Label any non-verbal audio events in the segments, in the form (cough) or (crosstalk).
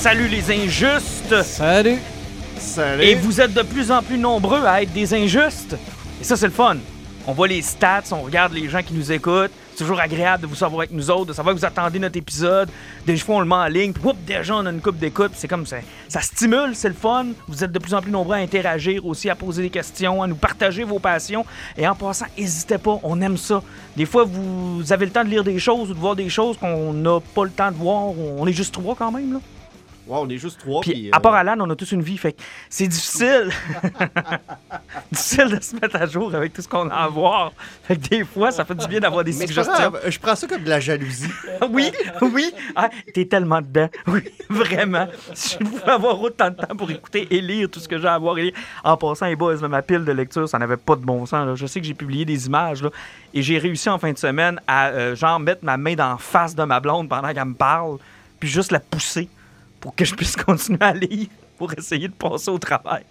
Salut les injustes! Salut! Salut. Et vous êtes de plus en plus nombreux à être des injustes. Et ça, c'est le fun. On voit les stats, on regarde les gens qui nous écoutent. C'est toujours agréable de vous savoir avec nous autres, de savoir que vous attendez notre épisode. Des fois, on le met en ligne, puis whoop, déjà, on a une coupe d'écoute. C'est comme ça. Ça stimule, c'est le fun. Vous êtes de plus en plus nombreux à interagir aussi, à poser des questions, à nous partager vos passions. Et en passant, n'hésitez pas, on aime ça. Des fois, vous avez le temps de lire des choses ou de voir des choses qu'on n'a pas le temps de voir. On est juste trois quand même, là. Ouais, on est juste trois. Puis, puis, à euh, part Alan, on a tous une vie. Fait que c'est difficile. (laughs) difficile de se mettre à jour avec tout ce qu'on a à voir. Fait que des fois, ça fait du bien d'avoir des mais suggestions. je prends ça comme de la jalousie. (laughs) oui, oui. Ah, t'es tellement dedans. (laughs) Oui, vraiment. Si je pouvais avoir autant de temps pour écouter et lire tout ce que j'ai à voir et lire. En passant, les boys, là, ma pile de lecture, ça n'avait pas de bon sens. là. Je sais que j'ai publié des images là, et j'ai réussi en fin de semaine à euh, genre mettre ma main dans la face de ma blonde pendant qu'elle me parle, puis juste la pousser pour que je puisse (laughs) continuer à lire pour essayer de passer au travail.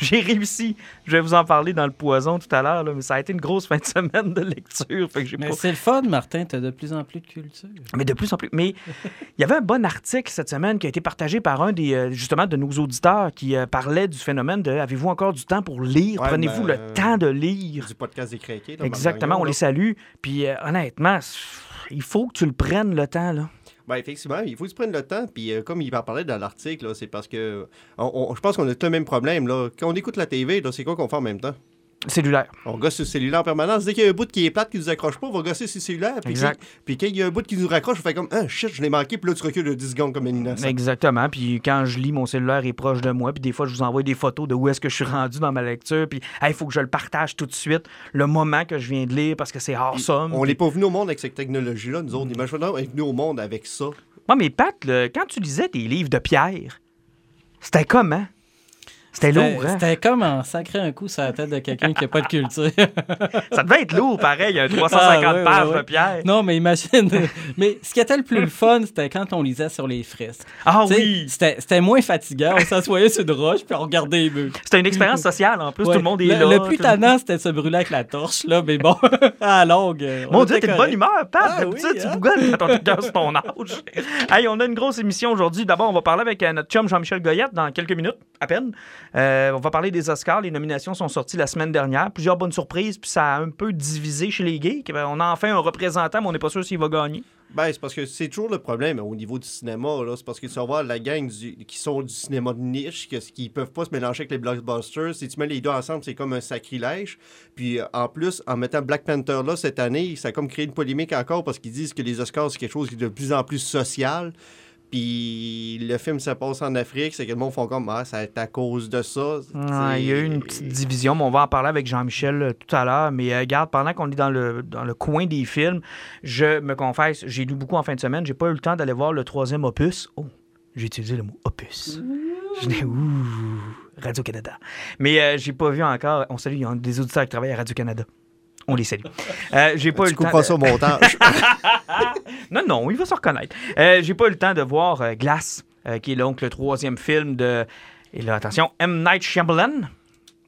J'ai réussi. Je vais vous en parler dans le poison tout à l'heure, mais ça a été une grosse fin de semaine de lecture. Fait que j'ai Mais pas- c'est le fun, Martin, t'as de plus en plus de culture. mais de plus en plus. Mais (laughs) il y avait un bon article cette semaine qui a été partagé par un des euh, justement de nos auditeurs qui euh, parlait du phénomène de avez-vous encore du temps pour lire? Ouais, Prenez-vous ben, le temps de lire? Du podcast des Exactement, on les salue. Puis euh, honnêtement, il faut que tu le prennes le temps là. Ben, effectivement, il faut tu prennes le temps. Puis, euh, comme il en parlait dans l'article, c'est parce que. je pense qu'on a le même problème. Là. Quand on écoute la TV, c'est quoi qu'on fait en même temps? Cellulaire. On gosse sur le cellulaire en permanence. Dès qu'il y a un bout qui est plate qui nous accroche pas, on va gosser sur le cellulaire. Puis, Exact. puis quand il y a un bout qui nous raccroche, on fait comme Ah shit, je l'ai manqué. Puis là, tu recules de 10 secondes comme un innocent. Exactement. Puis quand je lis, mon cellulaire est proche de moi. Puis des fois, je vous envoie des photos de où est-ce que je suis rendu dans ma lecture. Puis il faut que je le partage tout de suite, le moment que je viens de lire, parce que c'est awesome. On n'est pas venu au monde avec cette technologie-là, nous autres. Imagine on est venu au monde avec ça. Moi, mais Pat, quand tu lisais tes livres de Pierre, c'était comment? C'était lourd, hein? C'était comme en sacré un coup sur la tête de quelqu'un qui n'a pas de culture. (laughs) Ça devait être lourd, pareil, un 350 Ah, ouais, pages ouais, ouais. de Pierre. non, mais imagine. mais ce qui était le plus fun, c'était quand on lisait sur les fresques. Ah oui! C'était moins fatigant. On s'assoyait sur une roche puis on regardait les murs. C'était une expérience sociale, en plus, tout le monde est le, là. Le plus tannant, c'était de se brûler avec la torche, là, mais bon, (laughs) à la longue. euh, on Mon Dieu, t'es de bonne humeur, Pat. Ah oui, tu hein? bougonnes quand on te ton âge. (laughs) hey, on a une grosse émission aujourd'hui. D'abord, on va parler avec euh, notre chum Jean-Michel Goyette dans quelques minutes, à peine. Euh, on va parler des Oscars. Les nominations sont sorties la semaine dernière. Plusieurs bonnes surprises, puis ça a un peu divisé chez les gays. On a enfin un représentant, mais on n'est pas sûr s'il va gagner. Ben, c'est parce que c'est toujours le problème au niveau du cinéma. C'est parce que tu vas voir la gang qui sont du cinéma de niche, qui peuvent pas se mélanger avec les blockbusters. Si tu mets les deux ensemble, c'est comme un sacrilège. Puis euh, en plus, en mettant Black Panther là cette année, ça a comme créé une polémique encore parce qu'ils disent que les Oscars, c'est quelque chose qui est de plus en plus social. Puis le film se passe en Afrique, c'est que le monde font comme Ah, ça est à cause de ça. Ah, il y a eu une petite division, mais on va en parler avec Jean-Michel euh, tout à l'heure. Mais euh, regarde, pendant qu'on est dans le, dans le coin des films, je me confesse, j'ai lu beaucoup en fin de semaine. J'ai pas eu le temps d'aller voir le troisième opus. Oh, j'ai utilisé le mot opus. Je l'ai ouh, Radio-Canada. Mais euh, j'ai pas vu encore. On salue, il y a des auditeurs qui travaillent à Radio-Canada. On les salue. Euh, j'ai pas eu Tu le temps. de- ça au montage. (laughs) (laughs) Non, non, il va se reconnaître. Euh, j'ai pas eu le temps de voir euh, Glass, euh, qui est donc le troisième film de. Et là, attention, M. Night Shyamalan.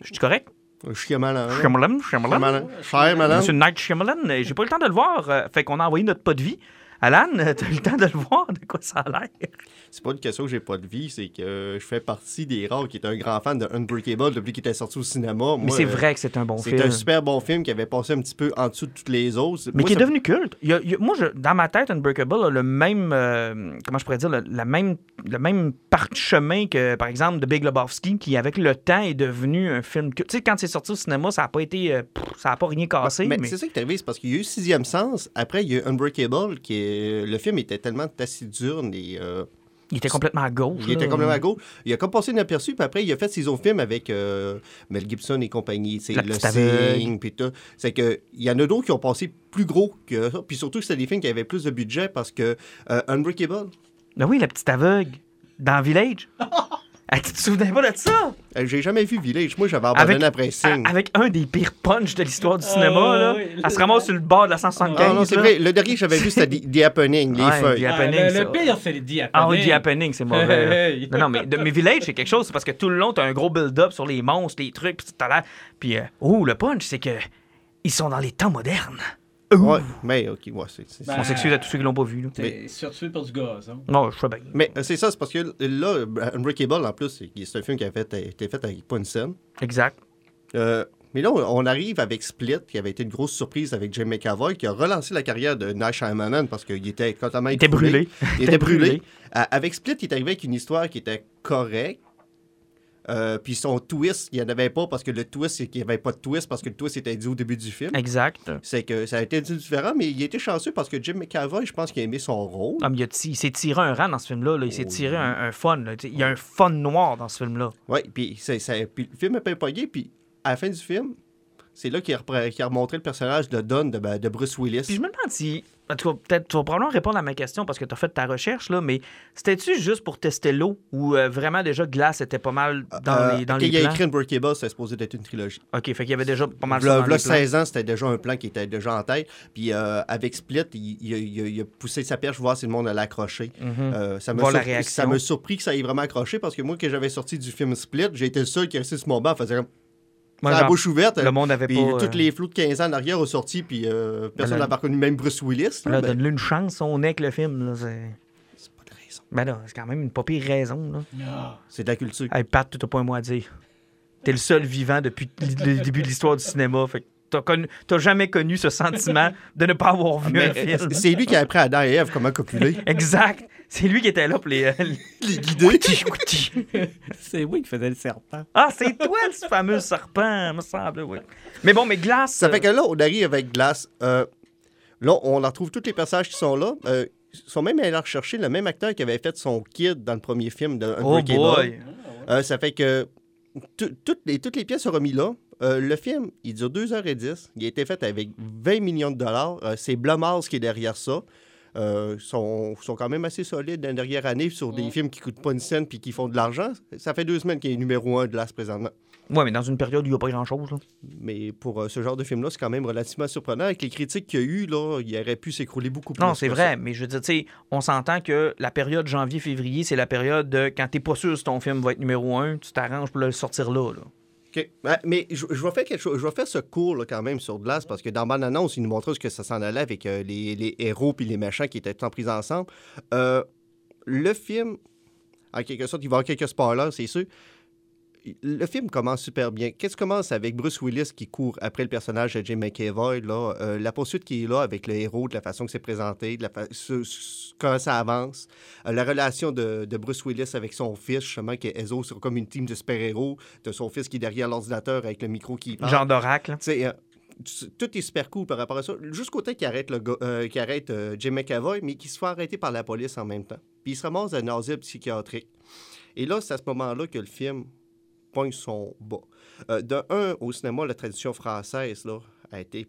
Je suis correct? Hein. Shyamalan, Shyamalan. Shyamalan. Shyamalan. Monsieur Night Shyamalan. Euh, J'ai pas eu le temps de le voir. euh, fait qu'on a envoyé notre pas de vie. Alan, (laughs) t'as eu le temps de le voir? De quoi ça a l'air? C'est pas une question que j'ai pas de vie, c'est que je fais partie des rares qui est un grand fan de Unbreakable depuis qu'il était sorti au cinéma. Mais c'est euh, vrai que c'est un bon C'est film. un super bon film qui avait passé un petit peu en dessous de toutes les autres. Mais Moi, qui est ça- devenu culte. Il y a- il y a- moi, je- dans ma tête, Unbreakable a le même, euh, comment je pourrais dire, le, la même, le même parchemin que, par exemple, The Big Lebowski, qui, avec le temps, est devenu un film culte. Tu sais, quand c'est sorti au cinéma, ça n'a pas été, euh, pff, ça a pas rien cassé. Mais, mais c'est ça qui est arrivé, c'est parce qu'il y a eu Sixième Sens. Après, il y a eu Unbreakable, qui est... le film était tellement taciturne et euh, Il était complètement à gauche. Il était là. complètement à gauche. Il a comme passé inaperçu, puis après, il a fait ses autres films avec euh, Mel Gibson et compagnie. C'est La Le. Signe, puis tout. C'est que il y en a d'autres qui ont passé plus gros que ça. Puis surtout que c'était des films qui avaient plus de budget parce que euh, Unbreakable, Ben oui, la petite aveugle. Dans Village. (laughs) Ah, tu te souvenais pas de ça? euh, j'ai jamais vu Village. Moi, j'avais abandonné Avec, après Signe. a- avec un des pires punchs de l'histoire du cinéma, Ah, là. oui. Elle se ramasse sur le bord de la 175. Ah non, c'est vrai. Le dernier que j'avais vu, c'était The, Happening, les Ouais, feuilles. The Ah, le, pire, c'est le The Happening. Ah oui, The Happening, c'est mauvais. là. (laughs) Hey, hey. Non, non, mais, de, mais Village, c'est quelque chose, c'est parce que tout le long, t'as un gros build-up sur les monstres, les trucs, puis tout à l'heure. Puis, euh, oh, le punch, c'est que ils sont dans les temps modernes. Ouh. Ouais, mais ok, ouais, c'est. c'est- Ben, On s'excuse à tous ceux qui l'ont pas vu. Là. T'es surtué pour du gaz. Hein? Non, je sais bien. Mais euh, c'est ça, c'est parce que là, Unbreakable, en plus, c'est c'est un film qui a fait, été fait avec pas une scène. Exact. Euh, mais là, on on arrive avec Split, qui avait été une grosse surprise avec Jim McAvoy, qui a relancé la carrière de Nash Shyamalan parce qu'il était totalement Il était écroulé. brûlé. Il était brûlé. Euh, avec Split, il est arrivé avec une histoire qui était correcte. Euh, puis son twist, il n'y en avait pas parce que le twist, c'est qu'il n'y avait pas de twist parce que le twist était dit au début du film. Exact. C'est que ça a été dit différent, mais il était chanceux parce que Jim McAvoy, je pense qu'il a aimé son rôle. Ah, mais il, il s'est tiré un rang dans ce film-là. là. Il s'est Oh, tiré oui. un, un fun. là. Il y a un fun noir dans ce film-là. Oui, puis, le film a pas pogné, puis à la fin du film, c'est là qu'il a, qu'il a remontré le personnage de Don de, ben, de Bruce Willis. Puis je me demande si. En peut-être, tu vas probablement répondre à ma question parce que tu as fait ta recherche, là, mais c'était-tu juste pour tester l'eau ou euh, vraiment déjà Glace était pas mal dans Euh, les, dans quand les il a plans? écrit Unbreakable, c'était supposé être une trilogie. OK, fait qu'il y avait déjà pas mal v'là les plans. 16 ans, c'était déjà un plan qui était déjà en tête. Puis euh, avec Split, il, il a, il a- il a poussé sa perche, voir si le monde allait accrocher. Mhm. Euh, ça m'a surpris- ça que ça ait vraiment accroché parce que moi, quand j'avais sorti du film Split, j'ai été le seul qui restait sur mon banc, faisait comme Moi, la genre, bouche ouverte. le monde avait puis pas. tous euh, les flots de 15 ans en arrière ont sorti, puis euh, personne là- n'a pas reconnu, même Bruce Willis. là, ben, donne-lui une chance, on est que le film. Là, c'est... c'est pas de raison. Ben là, c'est quand même une pas pire raison. Là. Ah. C'est de la culture. Hey, Pat, t'as pas un mot à dire. T'es le seul vivant depuis le début de l'histoire du cinéma. Fait t'as, connu- t'as jamais connu ce sentiment de ne pas avoir vu Mais, un film. euh, c'est lui qui a appris à Adam et Ève comment copuler. (laughs) Exact. C'est lui qui était là pour les. euh, (laughs) les guider. (laughs) C'est oui qui faisait le serpent. Ah, c'est toi, ce fameux serpent, me semble, oui. Mais bon, mais Glace. Ça fait que là, on arrive avec Glass. Euh, là, on retrouve tous les personnages qui sont là. Euh, ils sont même allés rechercher le même acteur qui avait fait son kid dans le premier film de Oh boy. Euh, ça fait que toutes les, toutes les pièces sont remises là. Euh, le film, il dure 2h10. Il a été fait avec 20 millions de dollars. Euh, c'est Blumhouse qui est derrière ça. Euh, sont, sont quand même assez solides dans la dernière année sur des films qui coûtent pas une scène puis qui font de l'argent. Ça fait deux semaines qu'il est numéro un de l'As présentement. Ouais, mais dans une période où il n'y a pas grand-chose. Mais pour euh, ce genre de film-là, c'est quand même relativement surprenant. Avec les critiques qu'il y a eu, là, il aurait pu s'écrouler beaucoup plus. Non, c'est vrai, mais je veux dire, tu sais, on s'entend que la période janvier-février, c'est la période de quand t'es pas sûr si ton film va être numéro un, tu t'arranges pour le sortir là. là. mais je, je vais faire quelque chose. Je vais faire ce cours là, quand même sur Glace parce que dans Bande Annonce, il nous montrait ce que ça s'en allait avec euh, les, les héros puis les méchants qui étaient en pris ensemble. Euh, le film, en quelque sorte, il va y avoir quelques spoilers, c'est sûr. Le film commence super bien. Qu'est-ce qui commence avec Bruce Willis qui court après le personnage de Jim McAvoy, là, euh, la poursuite qui est là avec le héros, de la façon que c'est présenté, de la fa- quand ça avance, Euh, la relation de, de Bruce Willis avec son fils, justement, qui est Ezo, c'est comme une team de super-héros, de son fils qui est derrière l'ordinateur avec le micro qui parle. Genre d'oracle. Euh, tout est super cool par rapport à ça. Jusqu'au temps qu'il arrête, le euh, qu'il arrête Jim McAvoy, mais qu'il se fait arrêter par la police en même temps. Puis il se ramasse dans un asile psychiatrique. Et là, c'est à ce moment-là que le film pogne son bas. Euh, de un, au cinéma, la tradition française là, a été.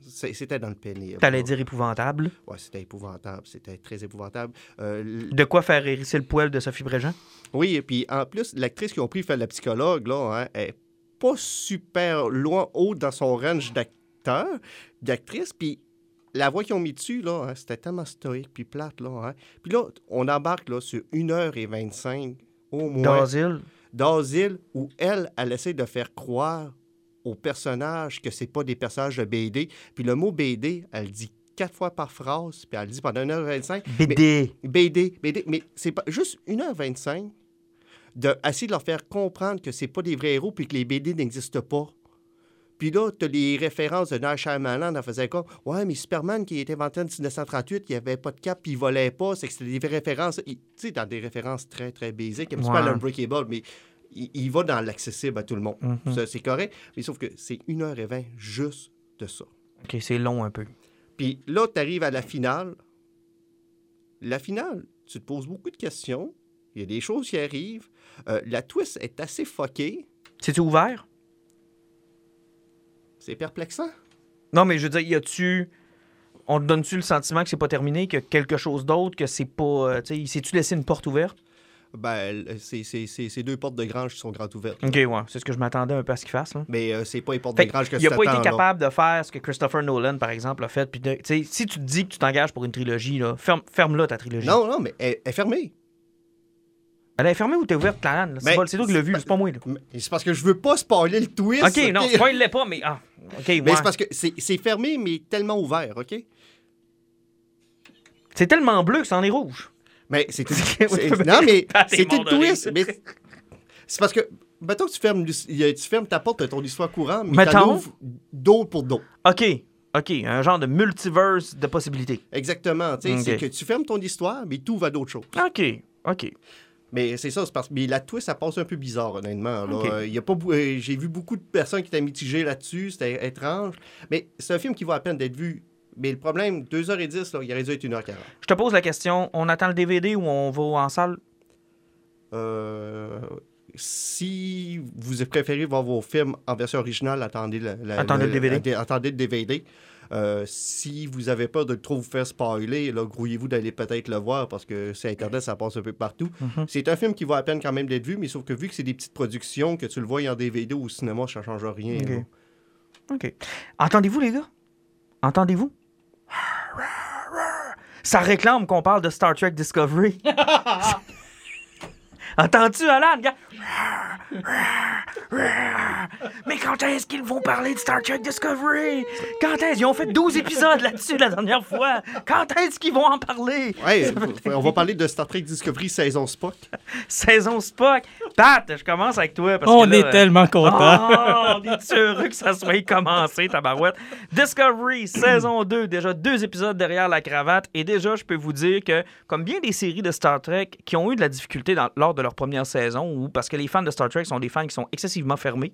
C'était dans le pénible. T'allais dire épouvantable? Ouais, c'était épouvantable. C'était très épouvantable. Euh, De quoi faire hérisser le poil de Sophie Bréjean? oui, et puis en plus, l'actrice qui ont pris faire la psychologue, là, hein, est pas super loin, haut dans son range d'acteur, d'actrice, puis la voix qu'ils ont mis dessus, là, hein, c'était tellement stoïque puis plate, là. hein. Puis là, on embarque là, sur 1h25 au moins D'asile? D'asile où elle, elle essaie de faire croire aux personnages que c'est pas des personnages de BD. Puis le mot BD, elle dit quatre fois par phrase, puis elle le dit pendant 1h25. BD. BD, BD, mais c'est pas juste 1h25 de essayer de leur faire comprendre que c'est pas des vrais héros puis que les BD n'existent pas. Puis là, tu as les références de Nash Shyamalan, elle faisait comme Ouais, mais Superman qui a été inventé en 1938, il avait pas de cap puis il volait pas, c'est que c'était des références. Tu sais, dans des références très, très basiques, un petit peu à l'Unbreakable, mais il, il va dans l'accessible à tout le monde. Ça, C'est correct, mais sauf que c'est 1h20 juste de ça. OK, c'est long un peu. Puis là, tu arrives à la finale. la finale, tu te poses beaucoup de questions. Il y a des choses qui arrivent. Euh, la twist est assez fuckée. C'est-tu ouvert? C'est perplexant. Non, mais je veux dire, y a-tu. On te donne-tu le sentiment que c'est pas terminé, que quelque chose d'autre, que c'est pas. euh, tu laissé une porte ouverte? Ben, c'est- c'est c'est- c'est deux portes de grange qui sont grandes ouvertes. Ok, ouais. C'est ce que je m'attendais un peu à ce qu'il fasse. Là. Mais euh, c'est pas les portes Fait de grange que il a tu pas été capable de faire ce que Christopher Nolan, par exemple, a fait. Puis de- tu sais, si tu te dis que tu t'engages pour une trilogie, là, ferme, ferme-la ta trilogie. Non, non, mais elle, elle est fermée. Elle est fermée ou t'es ouverte, là? C'est toi qui l'as vu, c'est pas moi. C'est parce que je veux pas spoiler le twist. Ok, non, spoil pas, mais. Ah, ok, ouais. Mais c'est parce que c'est fermé, mais tellement ouvert, OK? C'est tellement bleu que c'en est rouge. Mais c'est tout. (laughs) Non, mais c'est rire. twist. Mais c'est parce que, mettons que tu fermes, tu fermes ta porte de ton histoire courante, mais t'en ouvres d'autres pour d'autres. Ok, ok, un genre de multiverse de possibilités. Exactement. tu sais, Ok. C'est que tu fermes ton histoire, mais tout va d'autres choses. Ok, ok. Mais c'est ça, c'est parce que la twist, ça passe un peu bizarre, honnêtement. là. Ok. Euh, y a pas, euh, J'ai vu beaucoup de personnes qui étaient mitigées là-dessus, c'était étrange. Mais c'est un film qui vaut la peine d'être vu. Mais le problème, 2h10, là, il aurait dû être 1h40. Je te pose la question, on attend le DVD ou on va en salle? Euh, si vous préférez voir vos films en version originale, attendez le, la- Attendez le DVD. atte- Attendez le DVD. Euh, si vous avez peur de trop vous faire spoiler, là, grouillez-vous d'aller peut-être le voir parce que sur Internet, ça passe un peu partout. Mhm. C'est un film qui vaut la peine quand même d'être vu, mais sauf que vu que c'est des petites productions, que tu le vois en DVD ou au cinéma, ça change rien. Ok. Entendez-vous, les gars? Entendez-vous? Ça réclame qu'on parle de Star Trek Discovery. (laughs) Entends-tu, Alan? gars? Mais quand est-ce qu'ils vont parler de Star Trek Discovery? Quand est-ce? Ils ont fait 12 épisodes là-dessus la dernière fois. Quand est-ce qu'ils vont en parler? Ouais, on va parler de Star Trek Discovery saison Spock. Saison Spock. Pat, je commence avec toi. Parce On que là, est euh, tellement contents. Oh, on est heureux que ça soit commencé, tabarouette. Discovery, saison 2, déjà deux épisodes derrière la cravate. Et déjà, je peux vous dire que, comme bien des séries de Star Trek qui ont eu de la difficulté dans- lors de leur première saison, ou parce que les fans de Star Trek sont des fans qui sont excessivement fermés,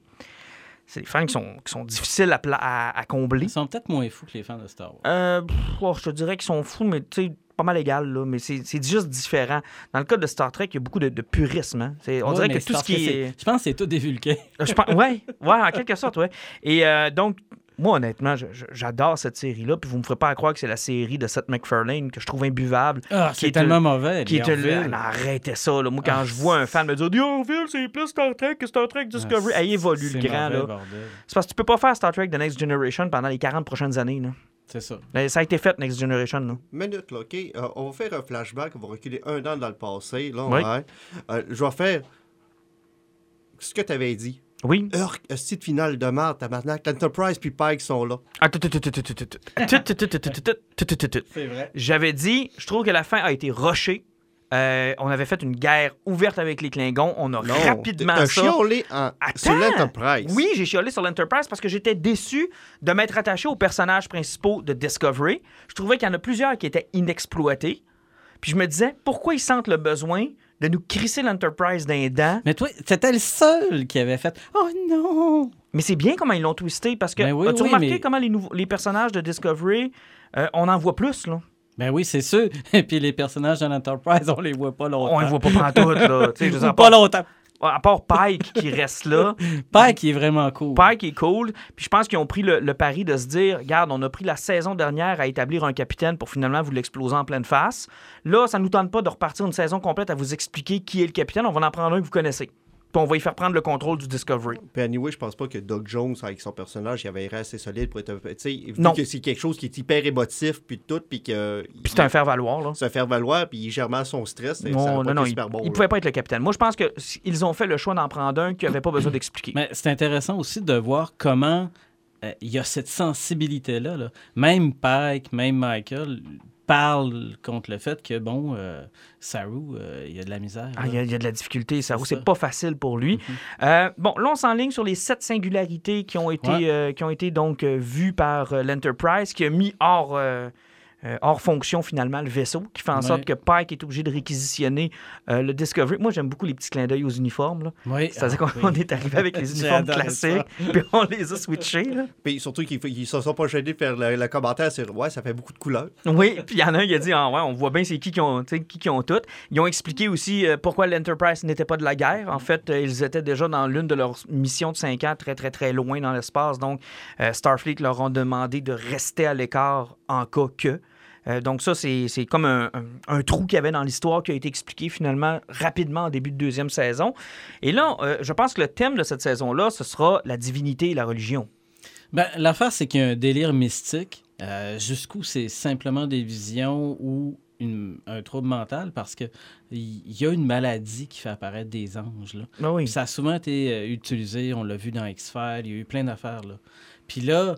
c'est des fans qui sont, qui sont difficiles à, pla- à- à combler. Ils sont peut-être moins fous que les fans de Star Wars. Euh, pff, oh, je te dirais qu'ils sont fous, mais tu sais, pas mal égal, là. Mais c'est juste différent. Dans le cas de Star Trek, il y a beaucoup de, de purisme. hein. On Ouais, dirait que tout Star ce qui est. Je pense que c'est tout des Vulcains. Je pense, ouais, ouais, en quelque sorte, ouais. Et euh, donc, moi, honnêtement, je- je- j'adore cette série-là. Puis vous me ferez pas croire que c'est la série de Seth MacFarlane que je trouve imbuvable. Ah, Qui c'est est tellement mauvais. Qui est. Non, arrêtez ça, là. Moi, quand Ah, je vois un fan me dire Orville, c'est plus Star Trek que Star Trek Discovery. Ah, Elle évolue le grand, mauvais, là. C'est parce que tu peux pas faire Star Trek The Next Generation pendant les 40 prochaines années, là. C'est ça. Ça a été fait, Next Generation, là. Minute, là, OK? Euh, on va faire un flashback, on va reculer un an dans le passé. Là, Oui. ouais. Euh, je vais faire ce que tu avais dit. Oui. Urk, site final de merde, tabarnak. L'Enterprise puis Pike sont là. C'est vrai. J'avais dit, je trouve que la fin a été rushée. Euh, on avait fait une guerre ouverte avec les Klingons. On a non, rapidement ça. chiolé en... sur l'Enterprise. Oui, j'ai chiolé sur l'Enterprise parce que j'étais déçu de m'être attaché aux personnages principaux de Discovery. Je trouvais qu'il y en a plusieurs qui étaient inexploités. Puis je me disais, pourquoi ils sentent le besoin de nous crisser l'Enterprise d'un dent? Mais toi, c'était le seul qui avait fait Oh non! Mais c'est bien comment ils l'ont twisté parce que Ben oui, as-tu oui, remarqué mais- comment les, nouveaux- les personnages de Discovery, euh, on en voit plus, là? Ben oui, c'est sûr. (laughs) Et puis les personnages de l'Enterprise, on les voit pas longtemps. On les voit pas pantoute, là. (laughs) Pas part- longtemps. À part Pike qui reste là. (laughs) Pike est vraiment cool. Pike est cool. Puis je pense qu'ils ont pris le, le pari de se dire regarde, on a pris la saison dernière à établir un capitaine pour finalement vous l'exploser en pleine face. Là, ça nous tente pas de repartir une saison complète à vous expliquer qui est le capitaine. On va en prendre un que vous connaissez. Puis on va y faire prendre le contrôle du Discovery. Puis anyway, je pense pas que Doug Jones, avec son personnage, il avait assez solide pour être... un Tu sais, vu Non. que c'est quelque chose qui est hyper émotif, puis tout, puis que... Puis c'est un faire-valoir, là. Se faire valoir, puis il gère mal son stress. Non, non, non, il, super bon, il pouvait pas être le capitaine. Moi, je pense que s- ils ont fait le choix d'en prendre un qui avait pas besoin d'expliquer. Mais c'est intéressant aussi de voir comment euh, il y a cette sensibilité-là. là. Même Pike, même Michael parlent contre le fait que, bon, euh, Saru, euh, il y a de la misère. Ah, il y, a- il y a de la difficulté, ça. C'est pas facile pour lui. Euh, bon, là, on s'enligne sur les sept singularités qui ont été, Ouais. qui ont été donc vues par l'Enterprise, qui a mis hors, euh, hors fonction finalement le vaisseau, qui fait en sorte que Pike est obligé de réquisitionner euh, le Discovery. Moi, j'aime beaucoup les petits clins d'œil aux uniformes. là. Oui. C'est-à-dire Ah, qu'on oui. on est arrivé avec les (laughs) uniformes classiques, (laughs) puis on les a switchés. là. Puis surtout qu'ils ne se sont pas gênés de faire le, le commentaire sur Ouais, ça fait beaucoup de couleurs. Oui, puis il y en a un qui a dit ah ouais, on voit bien c'est qui qui ont, qui qui ont tout. Ils ont expliqué aussi euh, pourquoi l'Enterprise n'était pas de la guerre. En fait, euh, ils étaient déjà dans l'une de leurs missions de 5 ans, très très très loin dans l'espace. Donc, euh, Starfleet leur ont demandé de rester à l'écart en cas que. Euh, donc ça, c'est comme un, un- un trou qu'il y avait dans l'histoire qui a été expliqué finalement rapidement en début de deuxième saison. Et là, euh, je pense que le thème de cette saison-là, ce sera la divinité et la religion. Ben, L'affaire, c'est qu'il y a un délire mystique. euh, Jusqu'où c'est simplement des visions ou une- un trouble mental parce que il y a une maladie qui fait apparaître des anges. Là. Ah oui. Ça a souvent été utilisé, on l'a vu dans X-Files, il y a eu plein d'affaires. Là. Puis là,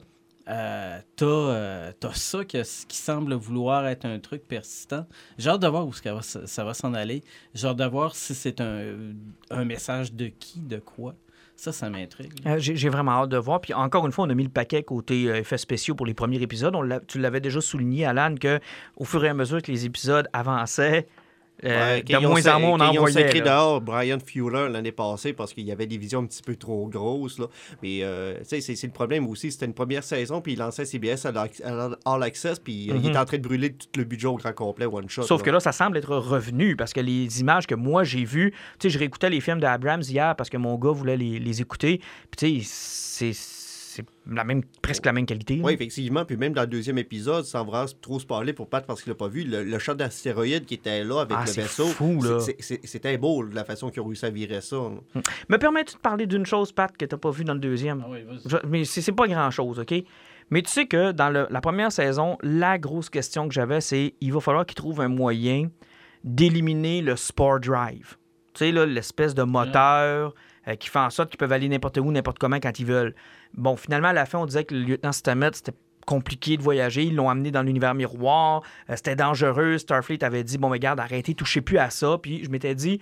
euh, t'as euh, t'as ça qui semble vouloir être un truc persistant. J'ai hâte de voir où ça va, ça va s'en aller. J'ai hâte de voir si c'est un, message de qui, de quoi. Ça, ça m'intrigue. Euh, J'ai vraiment hâte de voir. Puis encore une fois, on a mis le paquet côté euh, effets spéciaux pour les premiers épisodes. Tu l'avais déjà souligné, Alan, que au fur et à mesure que les épisodes avançaient, euh, Ouais, de moins en moins on en voyait. sacré là. dehors Brian Fuller l'année passée parce qu'il y avait des visions un petit peu trop grosses. Là. Mais euh, c'est le problème aussi. C'était une première saison, puis il lançait CBS à l'All Access, puis euh, il Mhm. était en train de brûler tout le budget au grand complet, one shot. Sauf que là, ça semble être revenu parce que les images que moi j'ai vues, tu sais, je réécoutais les films d'Abrams hier parce que mon gars voulait les, les écouter. Puis tu sais, c'est c'est la même, presque la même qualité. Oui, effectivement. Puis même dans le deuxième épisode, sans vraiment trop se parler pour Pat parce qu'il l'a pas vu, le, le shot d'astéroïde qui était là avec Ah, le c'est vaisseau. fou, là. C'était beau, la façon qu'ils ont réussi à virer ça. là. Me permets-tu de parler d'une chose, Pat, que t'as pas vue dans le deuxième? Ah oui, vas-y. Je- mais c'est pas grand-chose, OK? Mais tu sais que dans le- la première saison, la grosse question que j'avais, c'est il va falloir qu'ils trouvent un moyen d'éliminer le Spore Drive. Tu sais, là, l'espèce de moteur euh, qui fait en sorte qu'ils peuvent aller n'importe où, n'importe comment quand ils veulent. Bon, finalement, à la fin, on disait que le lieutenant Stamets, c'était compliqué de voyager. Ils l'ont amené dans l'univers miroir. Euh, c'était dangereux. Starfleet avait dit, bon, mais garde, arrêtez, touchez plus à ça. Puis je m'étais dit,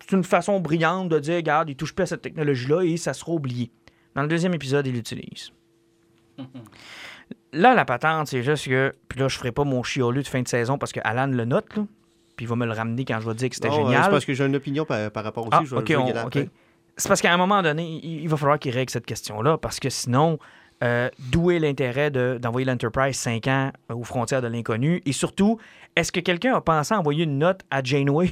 c'est une façon brillante de dire, regarde, ils touchent plus à cette technologie-là et ça sera oublié. Dans le deuxième épisode, ils l'utilisent. Là, la patente, c'est juste que. Puis là, je ferai pas mon chiolu de fin de saison parce que Alan le note, là. Puis il va me le ramener quand je vais dire que c'était Non, euh, génial. C'est parce que j'ai une opinion par, par rapport aussi. Ah, je vais- ok, je on- ok. C'est parce qu'à un moment donné, il, va falloir qu'il règle cette question-là parce que sinon, euh, d'où est l'intérêt de- d'envoyer l'Enterprise 5 ans euh, aux frontières de l'inconnu? Et surtout, est-ce que quelqu'un a pensé à envoyer une note à Janeway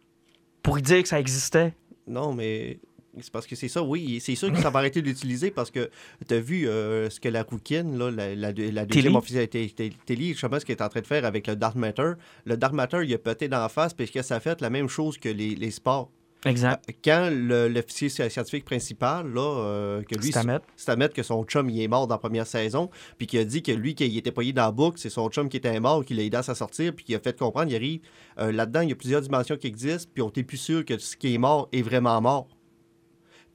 (laughs) pour lui dire que ça existait? Non, mais c'est parce que c'est ça, oui. C'est sûr que ça va arrêter de l'utiliser parce que tu as vu euh, ce que la là, la, la, la deuxième officielle Telly, je sais pas ce qu'elle est en train de faire avec le Dark Matter. Le Dark Matter, il a pété d'en face parce que ça a fait la même chose que les, les sports. Exact. Quand le- l'officier scientifique principal, là, euh, que lui, Stamets. Stamets, que son chum, il est mort dans la première saison, puis qui a dit que lui, qu'il était payé dans la boucle, c'est son chum qui était mort, qui l'a aidé à s'en sortir, puis qui a fait comprendre, il arrive, euh, là-dedans, il y a plusieurs dimensions qui existent, puis on n'est plus sûr que ce qui est mort est vraiment mort.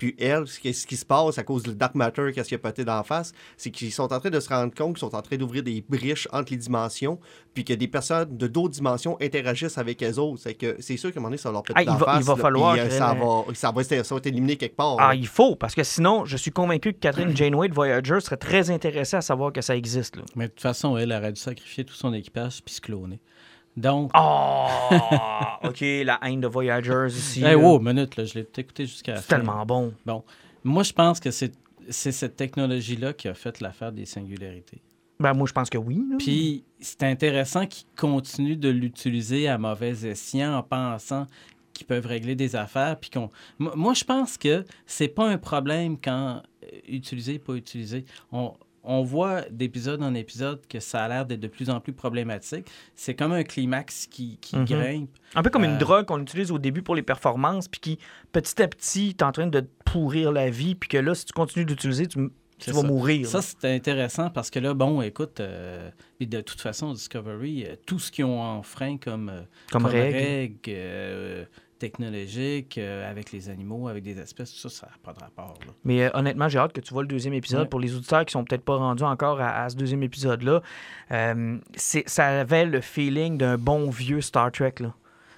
Puis elle, ce qui, ce qui se passe à cause du Dark Matter, qu'est-ce qui a pété d'en face, c'est qu'ils sont en train de se rendre compte qu'ils sont en train d'ouvrir des briches entre les dimensions, puis que des personnes de d'autres dimensions interagissent avec les autres. C'est que c'est sûr qu'à un moment donné, ça va leur péter Ah, il d'en va- il face. va là, falloir puis, euh, que- ça, va, ça, va, ça va être éliminé quelque part. Ah, là. il faut, parce que sinon, je suis convaincu que Catherine Janeway de Voyager serait très intéressée à savoir que ça existe. Là. Mais de toute façon, elle aurait dû sacrifier tout son équipage puis se cloner. Donc, Oh! (laughs) OK, la haine de Voyagers ici. hey, là. wow, minute, là, je l'ai écouté jusqu'à la C'est tellement bon. Moi, je pense que c'est c'est cette technologie-là qui a fait l'affaire des singularités. Ben, moi, je pense que oui. là. Puis c'est intéressant qu'ils continuent de l'utiliser à mauvais escient en pensant qu'ils peuvent régler des affaires. Puis qu'on... Moi, moi, je pense que c'est pas un problème quand euh, utiliser, pas utiliser. On, on voit d'épisode en épisode que ça a l'air d'être de plus en plus problématique. C'est comme un climax qui, qui Mhm. grimpe. Un peu comme une Euh, drogue qu'on utilise au début pour les performances, puis qui, petit à petit, est en train de te pourrir la vie, puis que là, si tu continues d'utiliser, tu, vas ça. mourir. Ça, c'est intéressant parce que là, bon, écoute, euh, puis de toute façon, Discovery, euh, tout ce qu'ils ont enfreint comme, comme règle. Technologiques, euh, avec les animaux, avec des espèces, tout ça, ça n'a pas de rapport. là. Mais euh, honnêtement, j'ai hâte que tu vois le deuxième épisode. Ouais. Pour les auditeurs qui sont peut-être pas rendus encore à, à ce deuxième épisode-là, euh, c'est- ça avait le feeling d'un bon vieux Star Trek. Là.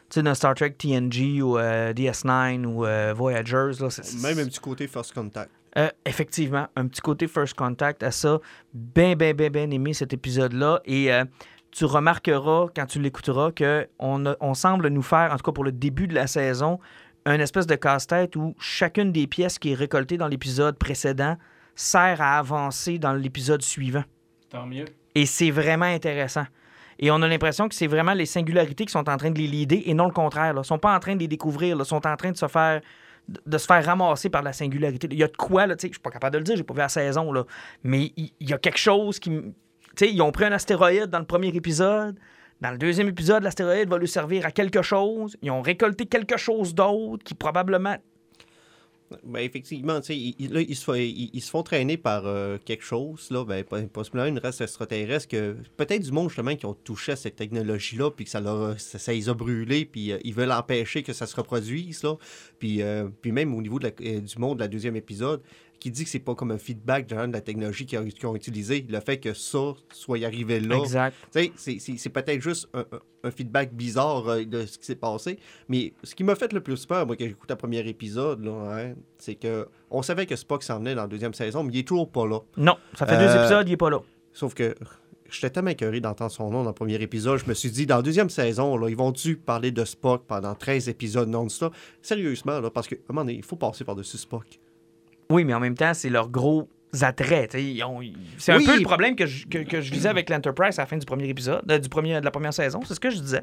Tu sais, d'un Star Trek TNG ou euh, DS9 ou euh, Voyagers. Là, c'est- Même un petit côté First Contact. Euh, effectivement, un petit côté First Contact à ça. Ben, ben, ben, ben aimé cet épisode-là. Et euh, tu remarqueras quand tu l'écouteras que on, a- on semble nous faire, en tout cas pour le début de la saison, un espèce de casse-tête où chacune des pièces qui est récoltée dans l'épisode précédent sert à avancer dans l'épisode suivant. Tant mieux. Et c'est vraiment intéressant. Et on a l'impression que c'est vraiment les singularités qui sont en train de les leader et non le contraire. Ils ne sont pas en train de les découvrir. Ils sont en train de se faire de se faire ramasser par la singularité. Il y a de quoi, là, tu sais, je suis pas capable de le dire, j'ai pas vu la saison, là, mais il il y, a quelque chose qui... ils ont pris un astéroïde dans le premier épisode. Dans le deuxième épisode, l'astéroïde va lui servir à quelque chose. Ils ont récolté quelque chose d'autre qui probablement... Ben, effectivement, ils, là, ils se, font- ils- se font traîner par euh, quelque chose, là, ben, possiblement une race extraterrestre, que peut-être du monde justement qui ont touché à cette technologie-là, puis que ça, leur, ça, les a brûlés, puis euh, ils veulent empêcher que ça se reproduise, là. Puis, euh, puis même au niveau de du monde de la deuxième épisode, qui dit que c'est pas comme un feedback de la technologie qu'ils ont, qu'ils ont utilisé, le fait que ça soit arrivé là. Exact. C'est- peut-être juste un, feedback bizarre euh, de ce qui s'est passé. Mais ce qui m'a fait le plus peur, moi, quand j'écoute le premier épisode, hein, c'est que on savait que Spock s'en venait dans la deuxième saison, mais il est toujours pas là. Non, ça fait deux Euh, épisodes, il n'est pas là. Sauf que j'étais tellement écœuré d'entendre son nom dans le premier épisode. Je me suis dit, dans la deuxième saison, là, ils vont dû parler de Spock pendant 13 épisodes non-stop? Sérieusement, là, parce qu'à un moment donné, il faut passer par-dessus Spock. Oui, mais en même temps, c'est leur gros attrait. tu sais, ils ont- ils- C'est un peu le problème que je, que, que je visais avec l'Enterprise à la fin du premier épisode, euh, du premier, de la première saison. C'est ce que je disais.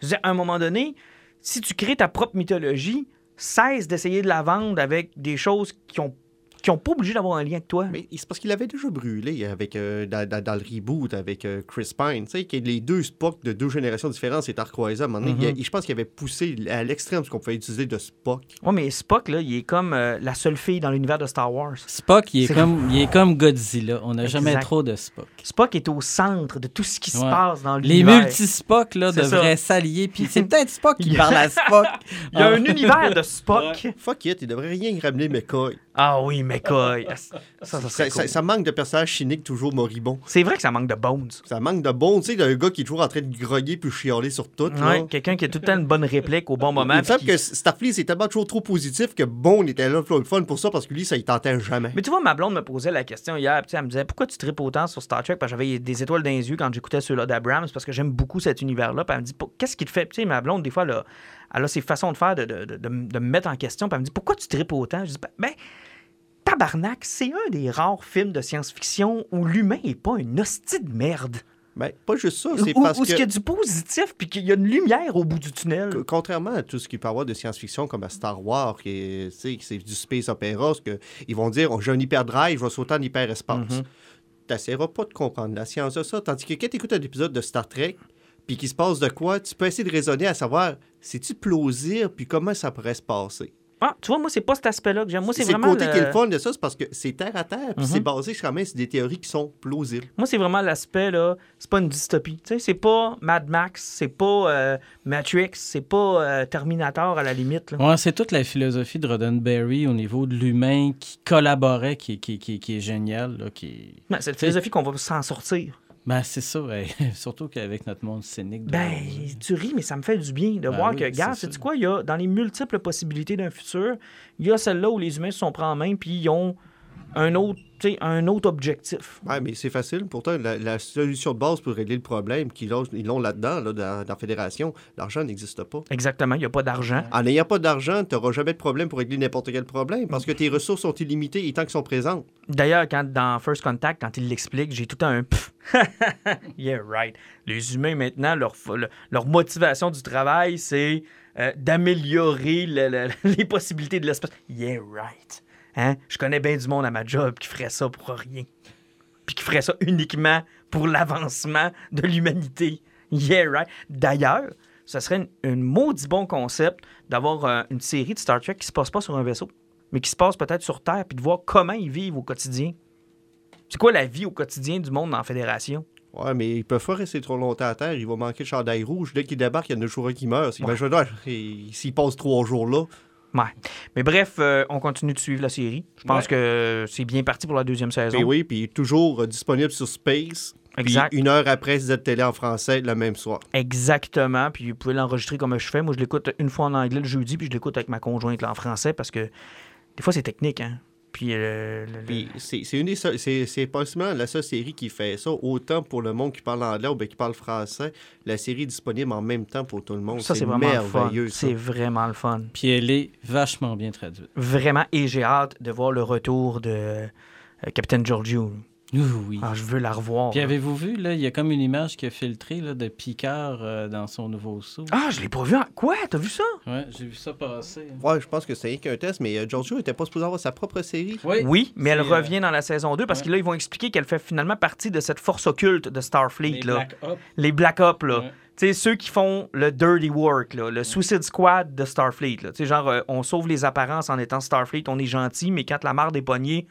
Je disais, à un moment donné, si tu crées ta propre mythologie, cesse d'essayer de la vendre avec des choses qui ont qui n'ont pas obligé d'avoir un lien avec toi. Mais c'est parce qu'il avait déjà brûlé avec, euh, dans, dans- dans le reboot avec euh, Chris Pine. Tu sais, que les deux Spock de deux générations différentes s'étaient recroisés à un moment donné. Il y a- je pense qu'il avait poussé à l'extrême ce qu'on pouvait utiliser de Spock. Ouais, mais Spock, là, il est comme euh, la seule fille dans l'univers de Star Wars. Spock, il est, comme, il est comme Godzilla. On n'a jamais trop de Spock. Spock est au centre de tout ce qui se Ouais. passe dans Les l'univers. multi-Spock là, C'est devraient s'allier. Puis c'est peut-être Spock qui (laughs) y parle à Spock. (laughs) Il y a Ah. un univers de Spock. Fuck it, il devrait rien ramener McCoy. Ah oui, McCoy. Ça, ça, Ça, ça- cool. ça manque de personnages cyniques toujours moribonds. C'est vrai que ça manque de bones. Ça manque de bon, tu sais, d'un gars qui est toujours en train de grogner puis chialer sur tout. là. Ouais, quelqu'un qui a tout le temps une bonne réplique au bon moment. Il me semble que Starfleet, c'est tellement toujours trop positif que Bone était là pour le fun pour ça parce que lui, ça il tentait jamais. Mais tu vois, ma blonde me posait la question hier, elle me disait pourquoi tu tripes autant sur Star Trek? Parce que j'avais des étoiles dans les yeux quand j'écoutais ceux-là d'Abrams, parce que j'aime beaucoup cet univers-là. Puis elle me dit qu'est-ce qui te fait Tu sais, ma blonde, des fois, elle a, elle a ses façons de faire, de, de, de, de me- de me mettre en question. Puis elle me dit pourquoi tu tripes autant? Je dis ben, ben, tabarnak, c'est un des rares films de science-fiction où l'humain est pas une hostie de merde. Ben, pas juste ça, Où, c'est où parce il y a du positif, puis qu'il y a une lumière au bout du tunnel. Contrairement à tout ce qui peut avoir de science-fiction comme à Star Wars, qui est, c'est du space opera, ce que ils vont dire oh, j'ai un hyperdrive, je vais sauter en hyperespace. Mhm. Tu n'essaieras pas de comprendre la science de ça. Tandis que quand tu écoutes un épisode de Star Trek, puis qu'il se passe de quoi, tu peux essayer de raisonner à savoir c'est-tu plausible, puis comment ça pourrait se passer? Ah, tu vois, moi, c'est pas cet aspect-là que j'aime. Moi, c'est C'est le vraiment. côté le- qui est le fun de ça, c'est parce que c'est terre à terre, puis Mhm. c'est basé quand même sur des théories qui sont plausibles. Moi, c'est vraiment l'aspect, là, c'est pas une dystopie. Tu sais, c'est pas Mad Max, c'est pas euh, Matrix, c'est pas euh, Terminator à la limite. là. Ouais, c'est toute la philosophie de Roddenberry au niveau de l'humain qui collaborait, qui, qui, qui, qui est génial. Là, qui... Ben, c'est la philosophie qu'on va s'en sortir. Ben, c'est ça, ouais. (laughs) surtout qu'avec notre monde cynique. de- Ben, tu ris, mais ça me fait du bien de Ben voir oui, que, regarde, c'est quoi, il y a dans les multiples possibilités d'un futur, il y a celle-là où les humains se sont pris en main, puis ils ont un autre, un autre objectif. Ouais, mais c'est facile. Pourtant, la, la solution de base pour régler le problème qu'ils ont, ils l'ont là-dedans, là, dans, dans la fédération, l'argent n'existe pas. Exactement, il n'y a pas d'argent. En n'ayant pas d'argent, tu n'auras jamais de problème pour régler n'importe quel problème parce que tes ressources sont illimitées et tant qu'elles sont présentes. D'ailleurs, quand dans First Contact, quand il l'explique, j'ai tout un pff. (laughs) yeah, right. Les humains, maintenant, leur, leur motivation du travail, c'est euh, d'améliorer le- le- (laughs) les possibilités de l'espèce. Yeah, right. Hein? Je connais bien du monde à ma job qui ferait ça pour rien. Puis qui ferait ça uniquement pour l'avancement de l'humanité. Yeah, right. D'ailleurs, ce serait une- un maudit bon concept d'avoir euh, une série de Star Trek qui se passe pas sur un vaisseau, mais qui se passe peut-être sur Terre, puis de voir comment ils vivent au quotidien. C'est quoi la vie au quotidien du monde la Fédération? Ouais, mais ils peuvent pas rester trop longtemps à terre. Il va manquer de chandail rouge. Dès qu'ils débarquent, il y en a toujours un qui meurt. Imagine, ouais, s'ils passent trois jours là, Ouais. Mais bref, euh, on continue de suivre la série. Je pense que c'est bien parti pour la deuxième saison. puis oui, puis toujours euh, disponible sur Space. Puis Exact. une heure après, Z Télé en français le même soir. Exactement. Puis vous pouvez l'enregistrer comme je fais. Moi, je l'écoute une fois en anglais le jeudi, puis je l'écoute avec ma conjointe là, en français parce que des fois, c'est technique. Hein? Puis, euh, le- le- Puis c'est c'est une des seules- c'est c'est possiblement la seule série qui fait ça, autant pour le monde qui parle anglais ou bien qui parle français. La série est disponible en même temps pour tout le monde. ça, c'est vraiment le fun. merveilleux. C'est vraiment le fun. Puis elle est vachement bien traduite. Vraiment. Et j'ai hâte de voir le retour de euh, Captain Giorgio. Oui. Ah, je veux la revoir. Puis avez-vous vu, là, il y a comme une image qui a filtré là, de Picard euh, dans son nouveau saut? Ah, je l'ai pas vu. en- Quoi? T'as vu ça? Ouais, j'ai vu ça passer. Ouais, je pense que c'est rien qu'un test, mais euh, Giorgio était pas supposé avoir sa propre série. Oui. Oui, mais elle euh, revient dans la saison 2 parce ouais. que là, ils vont expliquer qu'elle fait finalement partie de cette force occulte de Starfleet. Les là. Black Ops. Les Black Ops, là. Ouais. Tu sais, ceux qui font le dirty work, là, le Suicide Squad de Starfleet. Là. Tu sais, genre, euh, on sauve les apparences en étant Starfleet, on est gentil, mais quand la marde est pognée,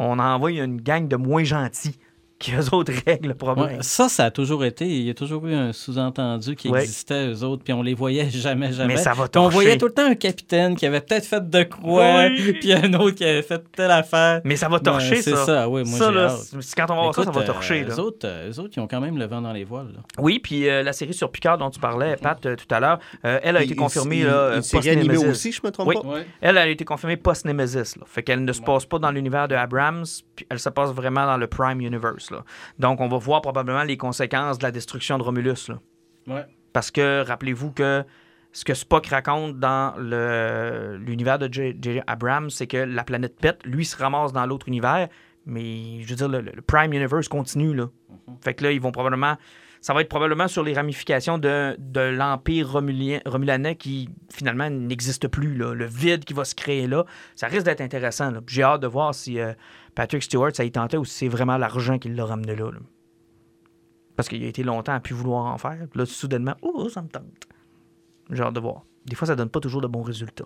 on envoie une gang de moins gentils (laughs) qui, eux autres, règlent le problème. Ouais, ça, ça a toujours été. Il y a toujours eu un sous-entendu qui Ouais. existait, eux autres, puis on les voyait (laughs) jamais, jamais. mais ça va on torcher. voyait tout le temps un capitaine qui avait peut-être fait de quoi, Oui. (laughs) puis un autre qui avait fait telle affaire. Mais ça va torcher, Ben, ça. C'est ça, oui, moi ça, là, quand on va voir ça, ça va Écoute, torcher. euh, là. eux, autres, euh, eux autres, ils ont quand même le vent dans les voiles. là. Oui, puis euh, la série sur Picard dont tu parlais, Pat, euh, tout à l'heure, euh, elle a été confirmée il- s'est post réanimé Nemesis. aussi, je me trompe Oui. pas? Elle, elle a été confirmée post-Nemesis. Fait qu'elle ne se passe pas dans l'univers de Abrams, puis elle se passe vraiment dans le Prime Universe. Là. Donc, on va voir probablement les conséquences de la destruction de Romulus. Là. Ouais. Parce que, rappelez-vous que ce que Spock raconte dans l'univers de J. J. Abrams, c'est que la planète pète, lui se ramasse dans l'autre univers, mais je veux dire, le, le Prime Universe continue. Là. Fait que là, ils vont probablement. Ça va être probablement sur les ramifications de, de l'Empire romulanais qui, finalement, n'existe plus. là. Le vide qui va se créer là. Ça risque d'être intéressant. J'ai hâte de voir si euh, Patrick Stewart, ça y tentait ou si c'est vraiment l'argent qui l'a ramené là. Parce qu'il a été longtemps à plus vouloir en faire. Là, soudainement, oh, ça me tente. J'ai hâte de voir. Des fois, ça donne pas toujours de bons résultats.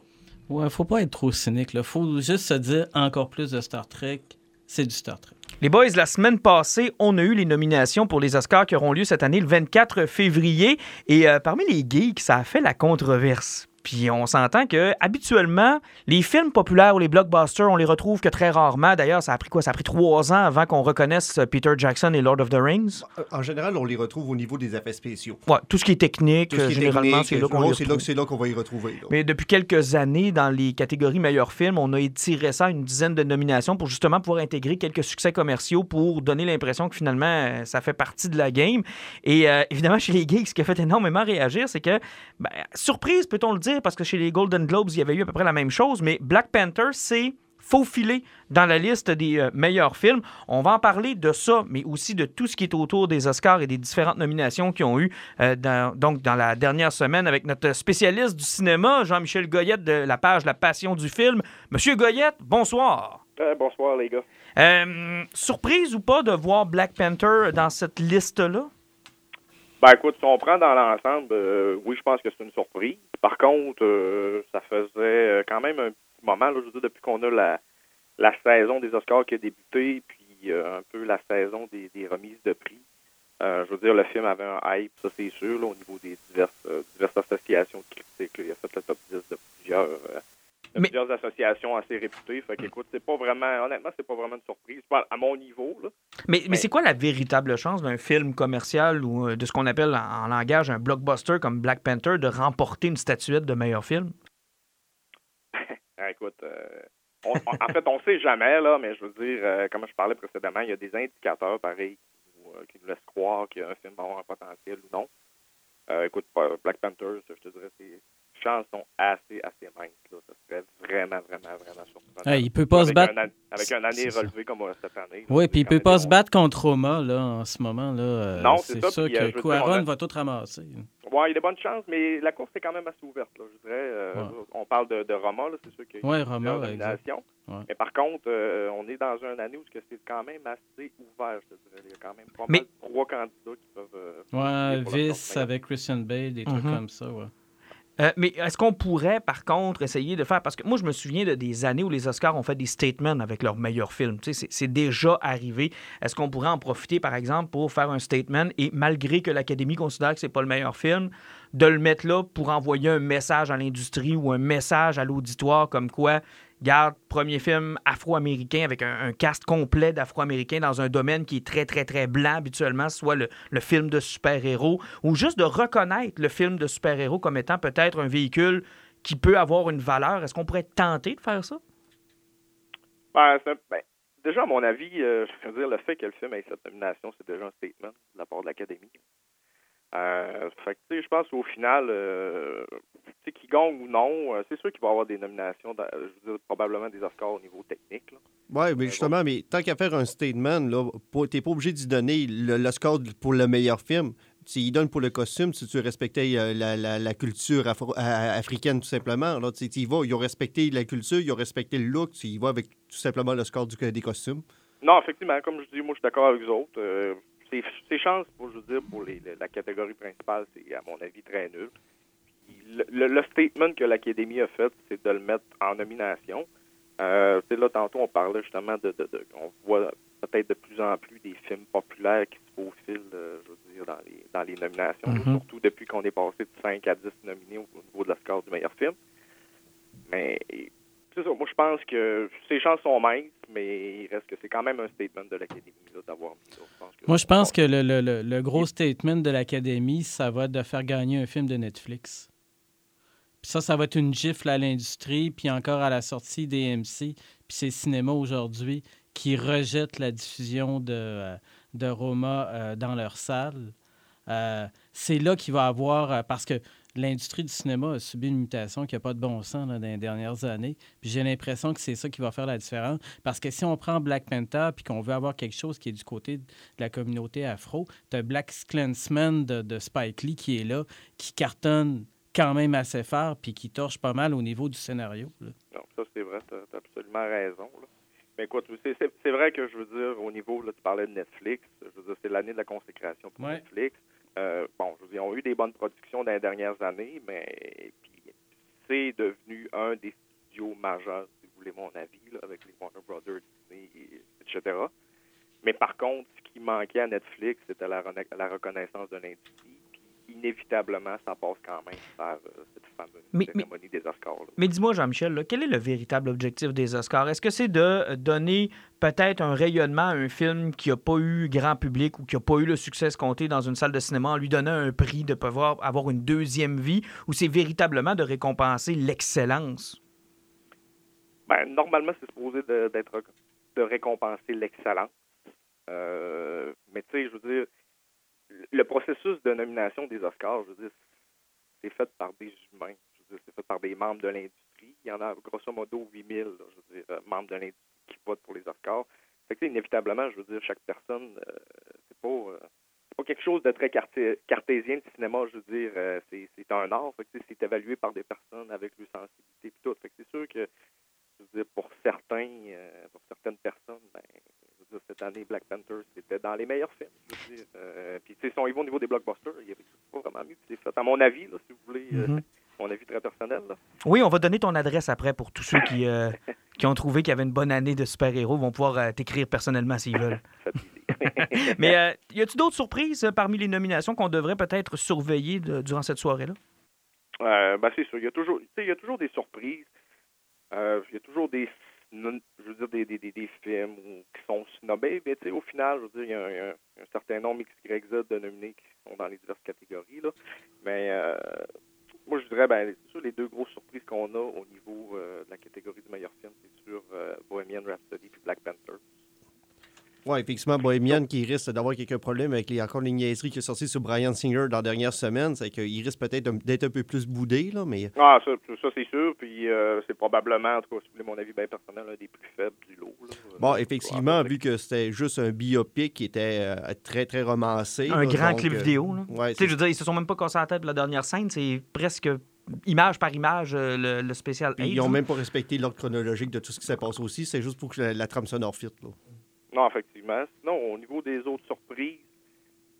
Ouais, faut pas être trop cynique. Là. Faut juste se dire encore plus de Star Trek, c'est du Star Trek. Les boys, la semaine passée, on a eu les nominations pour les Oscars qui auront lieu cette année, le 24 février. Et euh, parmi les geeks, ça a fait la controverse. Puis on s'entend que habituellement, les films populaires ou les blockbusters, on les retrouve que très rarement. D'ailleurs, ça a pris quoi? Ça a pris trois ans avant qu'on reconnaisse euh, Peter Jackson et Lord of the Rings. En général, on les retrouve au niveau des effets spéciaux. Ouais, tout ce qui est technique, ce euh, qui est généralement, c'est là qu'on c'est là, va y retrouver. là. Mais depuis quelques années, dans les catégories meilleurs films, on a étiré ça à une dizaine de nominations pour justement pouvoir intégrer quelques succès commerciaux pour donner l'impression que finalement, euh, ça fait partie de la game. Et euh, évidemment, chez les geeks, ce qui a fait énormément réagir, c'est que, ben, surprise, peut-on le dire, parce que chez les Golden Globes, il y avait eu à peu près la même chose, mais Black Panther, c'est faufilé dans la liste des euh, meilleurs films. On va en parler de ça, mais aussi de tout ce qui est autour des Oscars et des différentes nominations qu'ils ont eu euh, dans, donc dans la dernière semaine avec notre spécialiste du cinéma, Jean-Michel Goyette de la page La Passion du film. Monsieur Goyette, bonsoir. Euh, bonsoir, les gars. Euh, surprise ou pas de voir Black Panther dans cette liste-là? Ben, écoute, si on prend dans l'ensemble, euh, oui, je pense que c'est une surprise. Par contre, euh, ça faisait euh, quand même un petit moment, là, je veux dire, depuis qu'on a la, la saison des Oscars qui a débuté, puis euh, un peu la saison des, des remises de prix. Je veux dire, le film avait un hype, ça c'est sûr, là, au niveau des diverses, diverses associations critiques. là. Il a fait le top 10 de plusieurs, Mais- plusieurs associations assez réputées. Fait qu'écoute, c'est pas vraiment, honnêtement, c'est pas vraiment une surprise. À mon niveau, là. Mais, mais c'est quoi la véritable chance d'un film commercial ou euh, de ce qu'on appelle en, en langage un blockbuster comme Black Panther de remporter une statuette de meilleur film? (laughs) Ah, écoute, euh, on- on- en fait, on sait jamais, là, mais je veux dire, euh, comme je parlais précédemment, il y a des indicateurs, pareil, qui nous, euh, qui nous laissent croire qu'un film va avoir un potentiel ou non. Euh, écoute, Black Panther, je te dirais, ses chances sont assez, assez minces. Là. Ça serait vraiment, vraiment, vraiment surprenant. Ouais, il peut pas avec se battre. Un, an- avec un année C'est ça. relevé comme euh, cette année. Oui, puis il peut pas se battre contre Roma là, en ce moment. Là. Euh, Non, c'est ça, puis, euh, que dire, Quaron on a- va tout ramasser. Ouais, il y a des bonnes chances, mais la course est quand même assez ouverte. Là, je dirais, euh, Ouais. on parle de, de Roma, là, c'est sûr qu'il y a Ouais, Roma, ouais. Ouais. Mais par contre, euh, on est dans une année où que c'est quand même assez ouvert, je te dirais. Il y a quand même pas Mais- mal trois candidats qui peuvent. euh, Ouais, Vice avec Christian Bale, des trucs Mhm. comme ça. Ouais. Euh, mais est-ce qu'on pourrait, par contre, essayer de faire. Parce que moi, je me souviens de des années où les Oscars ont fait des statements avec leurs meilleurs films. Tu sais, c'est- déjà arrivé. Est-ce qu'on pourrait en profiter, par exemple, pour faire un statement et, malgré que l'Académie considère que c'est pas le meilleur film, de le mettre là pour envoyer un message à l'industrie ou un message à l'auditoire comme quoi, garde, premier film afro-américain avec un, cast complet d'afro-américains dans un domaine qui est très, très, très blanc habituellement, soit le, film de super-héros, ou juste de reconnaître le film de super-héros comme étant peut-être un véhicule qui peut avoir une valeur. Est-ce qu'on pourrait tenter de faire ça? Ben, ben, déjà, à mon avis, euh, (laughs) je veux dire, le fait que le film ait cette nomination, c'est déjà un statement de la part de l'Académie. Euh, fait que, tu sais, je pense qu'au final, euh, tu sais, qu'il gagne ou non, euh, c'est sûr qu'il va y avoir des nominations, dans- je veux dire, probablement des Oscars au niveau technique. Ouais, mais justement, mais tant qu'à faire un statement, là, pas- t'es pas obligé d'y donner le, le score de- pour le meilleur film. Tu y donnes pour le costume si tu respectais euh, la, la- la culture afro- africaine, tout simplement. Là, tu tu y vas, ils ont respecté la culture, ils ont respecté le look, tu y vas avec tout simplement le score du, des costumes. Non, effectivement, comme je dis, moi, je suis d'accord avec vous autres. Ses, ses chances, pour, je veux dire, pour les- la catégorie principale, c'est, à mon avis, très nul. Le, le- le statement que l'Académie a fait, c'est de le mettre en nomination. Euh, là, tantôt, on parlait justement de, de, de- On voit peut-être de plus en plus des films populaires qui se faufilent, euh, je veux dire, dans les, dans les nominations. Mhm. Surtout depuis qu'on est passé de 5 à 10 nominés au, au niveau de la score du meilleur film. Mais c'est ça, moi je pense que ses chances sont minces, mais il reste que c'est quand même un statement de l'Académie d'avoir Moi, je pense que le, le- le- le gros statement de l'Académie, ça va être de faire gagner un film de Netflix. Puis ça, ça va être une gifle à l'industrie, puis encore à la sortie des MC, puis ces cinémas aujourd'hui qui rejettent la diffusion de, euh, de Roma euh, dans leur salle. Euh, c'est là qu'il va avoir, parce que l'industrie du cinéma a subi une mutation qui n'a pas de bon sens là, dans les dernières années. Puis j'ai l'impression que c'est ça qui va faire la différence. Parce que si on prend Black Panther puis qu'on veut avoir quelque chose qui est du côté de la communauté afro, tu as Black Clansman de, de Spike Lee qui est là, qui cartonne quand même assez fort puis qui torche pas mal au niveau du scénario. là. Non, ça c'est vrai, tu as, absolument raison. là. Mais écoute, c'est, vrai que je veux dire, au niveau, là, tu parlais de Netflix, je veux dire, c'est l'année de la consécration pour Ouais. Netflix. Euh, bon, je veux dire, ils ont eu des bonnes productions dans les dernières années, mais c'est devenu un des studios majeurs, si vous voulez mon avis, là, avec les Warner Brothers, Disney, et- etc. Mais par contre, ce qui manquait à Netflix, c'était la, la reconnaissance de l'industrie. Inévitablement, ça passe quand même par euh, cette fameuse Mais- mais- cérémonie des Oscars. là. Mais dis-moi, Jean-Michel, quel est le véritable objectif des Oscars? Est-ce que c'est de euh, donner peut-être un rayonnement à un film qui n'a pas eu grand public ou qui n'a pas eu le succès escompté dans une salle de cinéma en lui donnant un prix de pouvoir avoir une deuxième vie ou c'est véritablement de récompenser l'excellence? Ben, normalement, c'est supposé de, d'être de récompenser l'excellence. Euh, mais tu sais, je veux dire, le processus de nomination des Oscars, je veux dire, c'est fait par des humains. Je veux dire, c'est fait par des membres de l'industrie. Il y en a grosso modo 8000, là, je veux dire, euh, membres de l'industrie qui votent pour les Oscars. Fait que, inévitablement, je veux dire, chaque personne, euh, c'est pas, euh, pas quelque chose de très carté- cartésien, le cinéma, je veux dire, euh, c'est, un art. Fait que, c'est évalué par des personnes avec leur sensibilité et tout. Fait que c'est sûr que je veux dire, pour certains, euh, pour certaines personnes, ben, cette année, Black Panther, c'était dans les meilleurs films. Je veux dire. Euh, puis, tu sais, si on y va au niveau des blockbusters, il y avait pas vraiment mieux que c'est fait. À mon avis, là, si vous voulez, euh, Mhm. (laughs) mon avis très personnel. Là. Oui, on va donner ton adresse après pour tous ceux qui, euh, (laughs) qui ont trouvé qu'il y avait une bonne année de super-héros. vont pouvoir euh, t'écrire personnellement s'ils veulent. (laughs) Mais y a-t-il d'autres surprises parmi les nominations qu'on devrait peut-être surveiller de- durant cette soirée-là? Ben, c'est sûr. Il y a toujours, il y a toujours des surprises. Il y a toujours des, je veux dire, des, des, des, films qui sont snobés. Mais au final, je veux dire, il y a un, certain nombre XYZ de nominés qui sont dans les diverses catégories. Là. Mais euh, moi, je dirais, ben, sûr, les deux grosses surprises qu'on a au niveau euh, de la catégorie du meilleur film, c'est sûr euh, Bohemian Rhapsody puis Black Panther. Ouais, effectivement, Bohemian qui risque d'avoir quelques problèmes avec les, encore les niaiseries qui sont sorties sur Brian Singer dans la dernière semaine. C'est qu'il risque peut-être d'être un peu plus boudé, là, mais Ah, ça, ça c'est sûr. Puis euh, c'est probablement, en tout cas, si vous voulez mon avis bien personnel, un des plus faibles du lot. là. Bon, effectivement, vu que c'était juste un biopic qui était euh, très, très romancé. Un là, grand donc, clip euh, vidéo. Là. Ouais, Tu sais, c'est- je veux dire, ils se sont même pas cassés la tête pour la dernière scène. C'est presque image par image euh, le, le spécial. puis ils n'ont même pas respecté l'ordre chronologique de tout ce qui s'est passé aussi. C'est juste pour que la, la trame sonore fit. Là. Non, effectivement. Sinon, au niveau des autres surprises,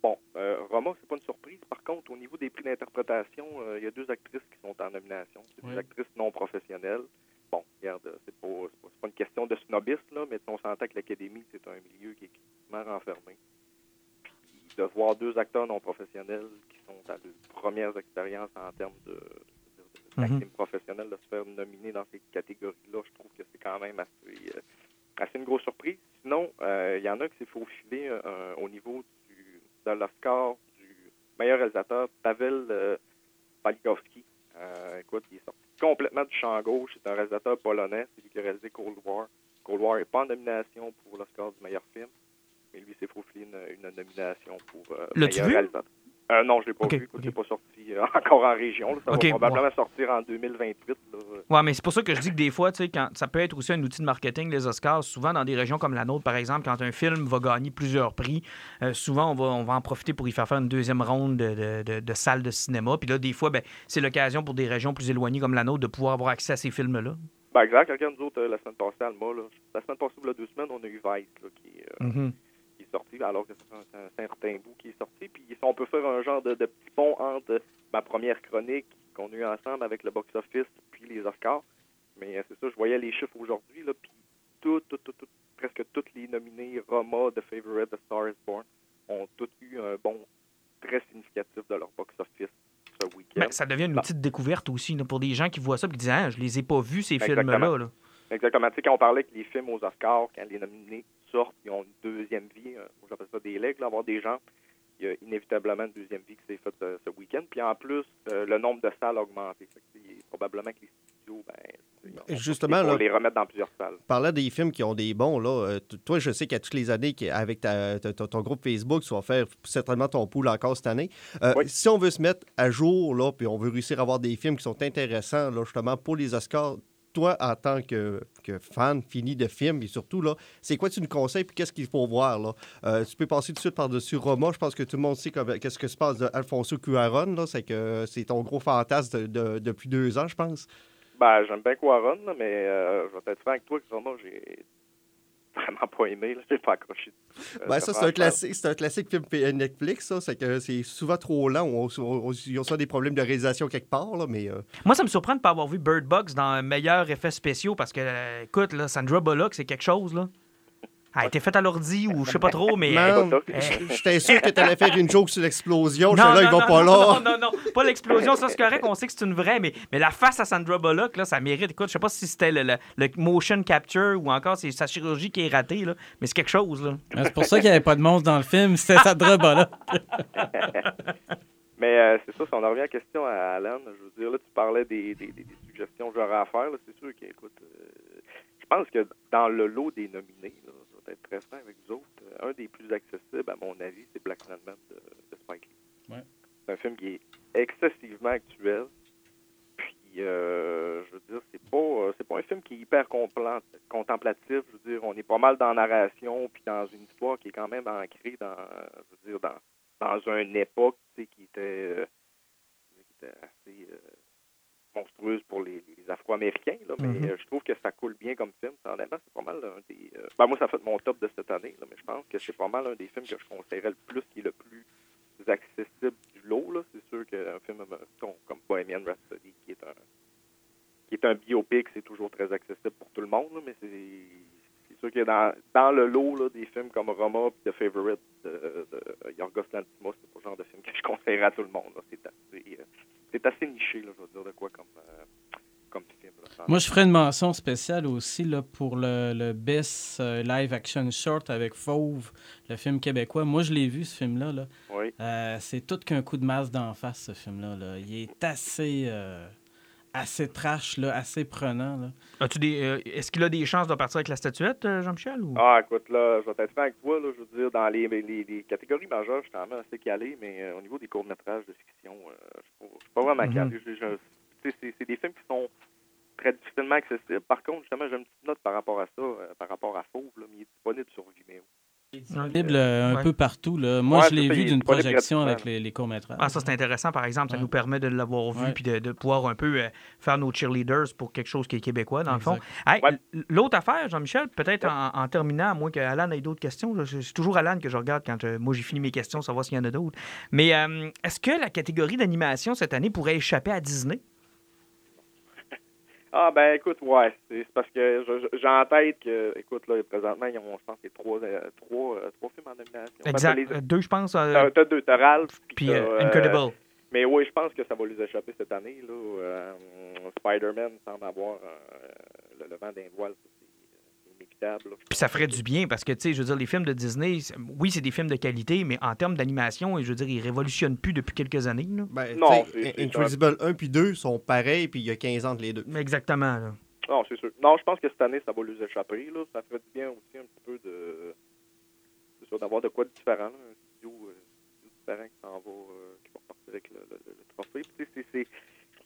bon, euh, Roma, c'est pas une surprise. Par contre, au niveau des prix d'interprétation, euh, il y a deux actrices qui sont en nomination. C'est Oui. des actrices non professionnelles. Bon, regarde, c'est pas, pas, une question de snobisme, là, mais on s'entend que l'Académie, c'est un milieu qui est extrêmement renfermé. Puis de voir deux acteurs non professionnels qui sont à leurs premières expériences en termes de, de- d'acting professionnel, de se faire nominer dans ces catégories-là, je trouve que c'est quand même assez, euh, assez une grosse surprise. Sinon, euh, il y en a qui s'est faufilé euh, au niveau du, de l'Oscar du meilleur réalisateur, Pavel euh, Palikowski. Écoute, il est sorti complètement du champ gauche. C'est un réalisateur polonais. C'est lui qui a réalisé Cold War. Cold War n'est pas en nomination pour l'Oscar du meilleur film, mais lui s'est faufilé une, une nomination pour euh, meilleur réalisateur. Euh, non, je l'ai pas Ok, vu. Écoute, ok. C'est pas sorti euh, (laughs) encore en région. là. Ça va probablement ouais. sortir en 2028. là. Ouais, mais c'est pour ça que je dis que des fois, tu sais, quand ça peut être aussi un outil de marketing, les Oscars. Souvent, dans des régions comme la nôtre, par exemple, quand un film va gagner plusieurs prix, euh, souvent, on va, on va en profiter pour y faire faire une deuxième ronde de, de, de- de salles de cinéma. Puis là, des fois, ben, c'est l'occasion pour des régions plus éloignées comme la nôtre de pouvoir avoir accès à ces films-là. Ben, exact. Regarde, nous autres, la semaine passée, à Alma, là, la semaine passée, il y a deux semaines, on a eu Vice là, qui, Mhm. Sorti, alors que c'est un, certain bout qui est sorti. Puis si on peut faire un genre de, de petit pont entre ma première chronique qu'on a eu ensemble avec le box-office puis les Oscars. Mais euh, c'est ça, je voyais les chiffres aujourd'hui, là, puis tout, tout, tout, tout, presque toutes les nominés Roma, The Favorite, The Star is Born ont toutes eu un bon très significatif de leur box-office ce week-end. Ben, ça devient une petite découverte aussi là, pour des gens qui voient ça et qui disent Ah, je les ai pas vus, ces films-là. là. Exactement. Tu sais, quand on parlait que les films aux Oscars, quand les nominés sortent, ils ont une deuxième vie. euh, j'appelle ça des legs, là, avoir des gens. Il y a inévitablement une deuxième vie qui s'est faite euh, ce week-end. Puis en plus, euh, le nombre de salles a augmenté. Que, probablement que les studios, ben, ont Justement, là- les remettre dans plusieurs salles. Parlant des films qui ont des bons, là, euh, toi, je sais qu'à toutes les années, avec ta- ta- ton, ton groupe Facebook, tu vas faire certainement ton pool encore cette année. Euh, Oui. Si on veut se mettre à jour, là, puis on veut réussir à avoir des films qui sont intéressants, là, justement, pour les Oscars, toi, en tant que, fan fini de films, et surtout, là, c'est quoi tu nous conseilles, puis qu'est-ce qu'il faut voir, là? Euh, tu peux passer tout de suite par-dessus Roma. Je pense que tout le monde sait qu'est-ce que se passe d'Alfonso Cuaron, là. C'est que c'est ton gros fantasme de- de- depuis deux ans, je pense. Ben, j'aime bien Quaron, là, mais euh, je vais être franc avec toi que j'ai vraiment pas aimé. Là. J'ai pas accroché. Euh, Ben, ça, c'est un classique, c'est un classique film Netflix, ça. C'est que c'est souvent trop lent. On, on, on- ils ont soit des problèmes de réalisation quelque part, là, mais euh, Moi, ça me surprend de ne pas avoir vu Bird Box dans un meilleur effet spéciaux parce que, euh, écoute, là, Sandra Bullock, c'est quelque chose. là. Elle a été faite à l'ordi ou je sais pas trop, mais. Ça. j- j'étais sûr que tu allais faire une joke sur l'explosion. Non, là, non, vont non, pas non, là. Non, non, non, pas l'explosion, ça c'est correct, on sait que c'est une vraie, mais, mais la face à Sandra Bullock, là, ça mérite. Écoute, je sais pas si c'était le, le- le motion capture ou encore c'est sa chirurgie qui est ratée, là, mais c'est quelque chose. Là. Ah, C'est pour ça qu'il n'y avait pas de monstre dans le film. (laughs) C'était de là. (laughs) Mais euh, c'est ça, si on en revient à la question à Alan, je veux dire, là, tu parlais des, des, des- des suggestions que j'aurais à faire. là, C'est sûr qu'écoute, euh, je pense que dans le lot des nominés, là, être très franc avec vous autres, euh, un des plus accessibles, à mon avis, c'est Black Sandman de, de Spike Lee. Ouais. C'est un film qui est excessivement actuel. Puis, euh, je veux dire, c'est pas, euh, c'est pas un film qui est hyper contemplatif. Je veux dire, on est pas mal dans la narration, puis dans une histoire qui est quand même ancrée dans, je veux dire, dans, dans une époque tu sais, qui était, qui était assez monstrueuse pour les, les Afro-Américains. Là, mais Mhm. euh, je trouve que ça coule bien comme film. Ça, Honnêtement, c'est pas mal un des. euh, ben, moi, ça fait mon top de cette année, là, mais je pense que c'est pas mal un des films que je conseillerais le plus, qui est le plus accessible du lot. Là. C'est sûr qu'un film comme- comme Bohemian Rhapsody, qui est un qui est un biopic, c'est toujours très accessible pour tout le monde, là, mais c'est c'est sûr que dans, dans le lot là, des films comme Roma et The Favorite de, de Yorgos Lanthimos, c'est pas le genre de film que je (laughs) conseillerais à tout le monde. là. C'est assez, euh, c'est assez niché, là, je veux dire, de quoi comme, euh, comme film. là. Moi, je ferais une mention spéciale aussi là, pour le, le Best euh, Live Action Short avec Fauve, le film québécois. Moi, je l'ai vu, ce film-là. Là. Oui. Euh, c'est tout qu'un coup de masse d'en face, ce film-là. là. Il est assez, euh, assez trash, là, assez prenant. Là. As-tu des, euh, est-ce qu'il a des chances de partir avec la statuette, euh, Jean-Michel? Ou... Ah, écoute, là, je vais être avec toi, là, je veux dire, dans les, les, les catégories majeures, je suis quand même assez calé, mais euh, au niveau des courts-métrages de fiction, euh, je je suis pas vraiment calé. Sais, c'est c'est des films qui sont très difficilement accessibles. Par contre, justement, j'ai une petite note par rapport à ça, euh, par rapport à Fauve, là, mais il est disponible sur Vimeo. Disponible euh, un Ouais. peu partout. Là. Moi, Ouais, je l'ai vu d'une projection avec les, les courts-métrages. Ah, ça, c'est intéressant, par exemple. Ça Ouais. nous permet de l'avoir vu puis de, de pouvoir un peu euh, faire nos cheerleaders pour quelque chose qui est québécois, dans le fond. Hey, L'autre affaire, Jean-Michel, peut-être en, en terminant, à moins que Alan ait d'autres questions. C'est toujours Alan que je regarde quand euh, moi j'ai fini mes questions, savoir s'il y en a d'autres. Mais euh, est-ce que la catégorie d'animation cette année pourrait échapper à Disney? Ah, ben écoute, ouais, c'est parce que j'ai en tête que, écoute, là, présentement, ils ont, je pense, les trois, euh, trois, euh, trois films en nomination. Exact. les- Euh, Deux, je pense. euh, T'as deux, t'as Ralph, puis euh, Incredible. Mais oui, je pense que ça va lui échapper cette année. Là. Spider-Man semble avoir le, le vent d'un voile. Inévitable. là. Puis ça ferait du bien parce que, tu sais, je veux dire, les films de Disney, oui, c'est des films de qualité, mais en termes d'animation, je veux dire, ils révolutionnent plus depuis quelques années. là. Ben, Non, Incredible 1 puis 2 sont pareils, puis il y a 15 ans entre les deux. Exactement. là. Non, c'est sûr. Non, je pense que cette année, ça va lui échapper. Là. Ça ferait du bien aussi un petit peu de. C'est sûr, d'avoir de quoi de différent. là. Un studio, euh, différent qui s'en va, euh, qui va repartir avec le, le- le- le trophée.